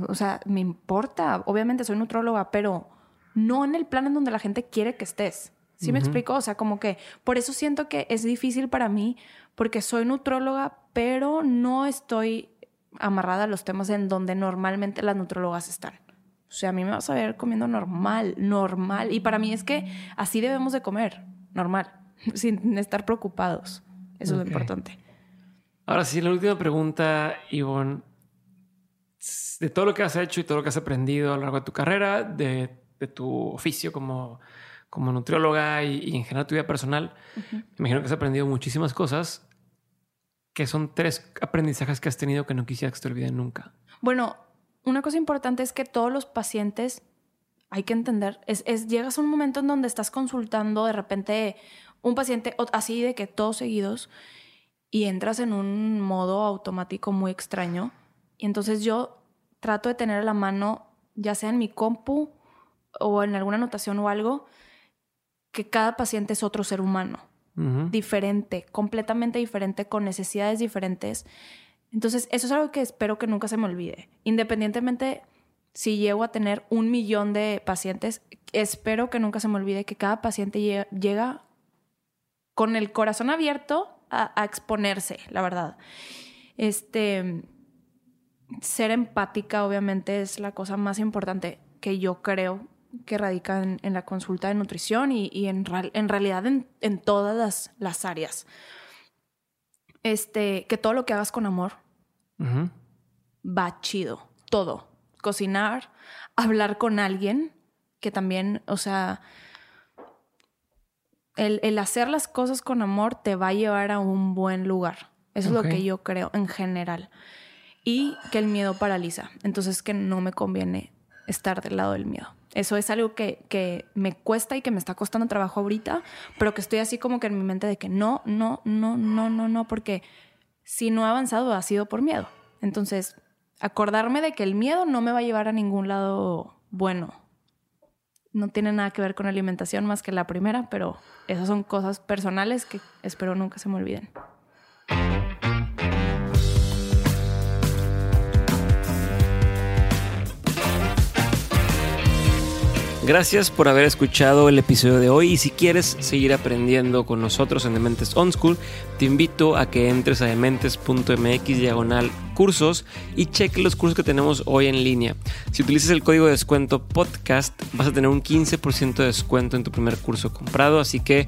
O sea, me importa, obviamente soy nutróloga, pero no en el plan en donde la gente quiere que estés. ¿Sí me explico? O sea, como que por eso siento que es difícil para mí, porque soy nutróloga, pero no estoy amarrada a los temas en donde normalmente las nutrólogas están. O sea, a mí me vas a ver comiendo normal, normal. Y para mí es que así debemos de comer, normal, [LAUGHS] sin estar preocupados. Eso es lo importante. Ahora sí, la última pregunta, Ivonne de todo lo que has hecho y todo lo que has aprendido a lo largo de tu carrera, de, tu oficio como, como nutrióloga y, en general tu vida personal, me imagino que has aprendido muchísimas cosas. que son tres aprendizajes que has tenido que no quisieras que te olviden nunca? Bueno, una cosa importante es que todos los pacientes, hay que entender, es, es llegas a un momento en donde estás consultando de repente un paciente así de que todos seguidos y entras en un modo automático muy extraño. Y entonces yo trato de tener a la mano, ya sea en mi compu o en alguna anotación o algo, que cada paciente es otro ser humano, diferente, completamente diferente, con necesidades diferentes. Entonces, eso es algo que espero que nunca se me olvide. Independientemente si llego a tener un millón de pacientes, espero que nunca se me olvide que cada paciente llega, con el corazón abierto a, a exponerse, la verdad. Este, ser empática obviamente es la cosa más importante que yo creo que radica en, la consulta de nutrición y, en, en, realidad en, todas las, áreas. Este, que todo lo que hagas con amor va chido, todo. Cocinar, hablar con alguien, que también, o sea, el, el, hacer las cosas con amor te va a llevar a un buen lugar. Eso es lo que yo creo en general y que el miedo paraliza. Entonces que no me conviene estar del lado del miedo. Eso es algo que, que, me cuesta y que me está costando trabajo ahorita, pero que estoy así como que en mi mente de que no, no, no, no, no, no, porque si no he avanzado ha sido por miedo. Entonces, acordarme de que el miedo no me va a llevar a ningún lado bueno. No tiene nada que ver con alimentación más que la primera, pero esas son cosas personales que espero nunca se me olviden. Gracias por haber escuchado el episodio de hoy y si quieres seguir aprendiendo con nosotros en Dementes On School, te invito a que entres a dementes.mx diagonal cursos y cheque los cursos que tenemos hoy en línea. Si utilizas el código de descuento podcast vas a tener un 15% de descuento en tu primer curso comprado, así que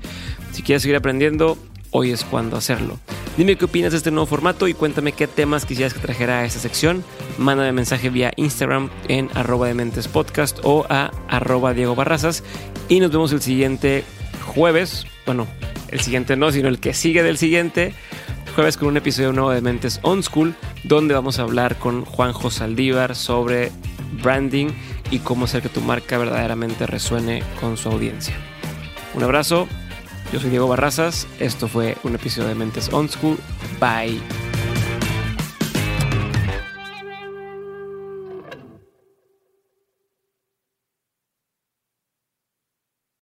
si quieres seguir aprendiendo, hoy es cuando hacerlo. Dime qué opinas de este nuevo formato y cuéntame qué temas quisieras que trajera a esta sección. Mándame mensaje vía Instagram en arroba de mentes podcast o a arroba Diego Barrazas. Y nos vemos el siguiente jueves. Bueno, el siguiente no, sino el que sigue del siguiente. Jueves con un episodio nuevo de Mentes On School, donde vamos a hablar con Juanjo Saldívar sobre branding y cómo hacer que tu marca verdaderamente resuene con su audiencia. Un abrazo yo soy Diego Barrazas, esto fue un episodio de Mentes On School. Bye.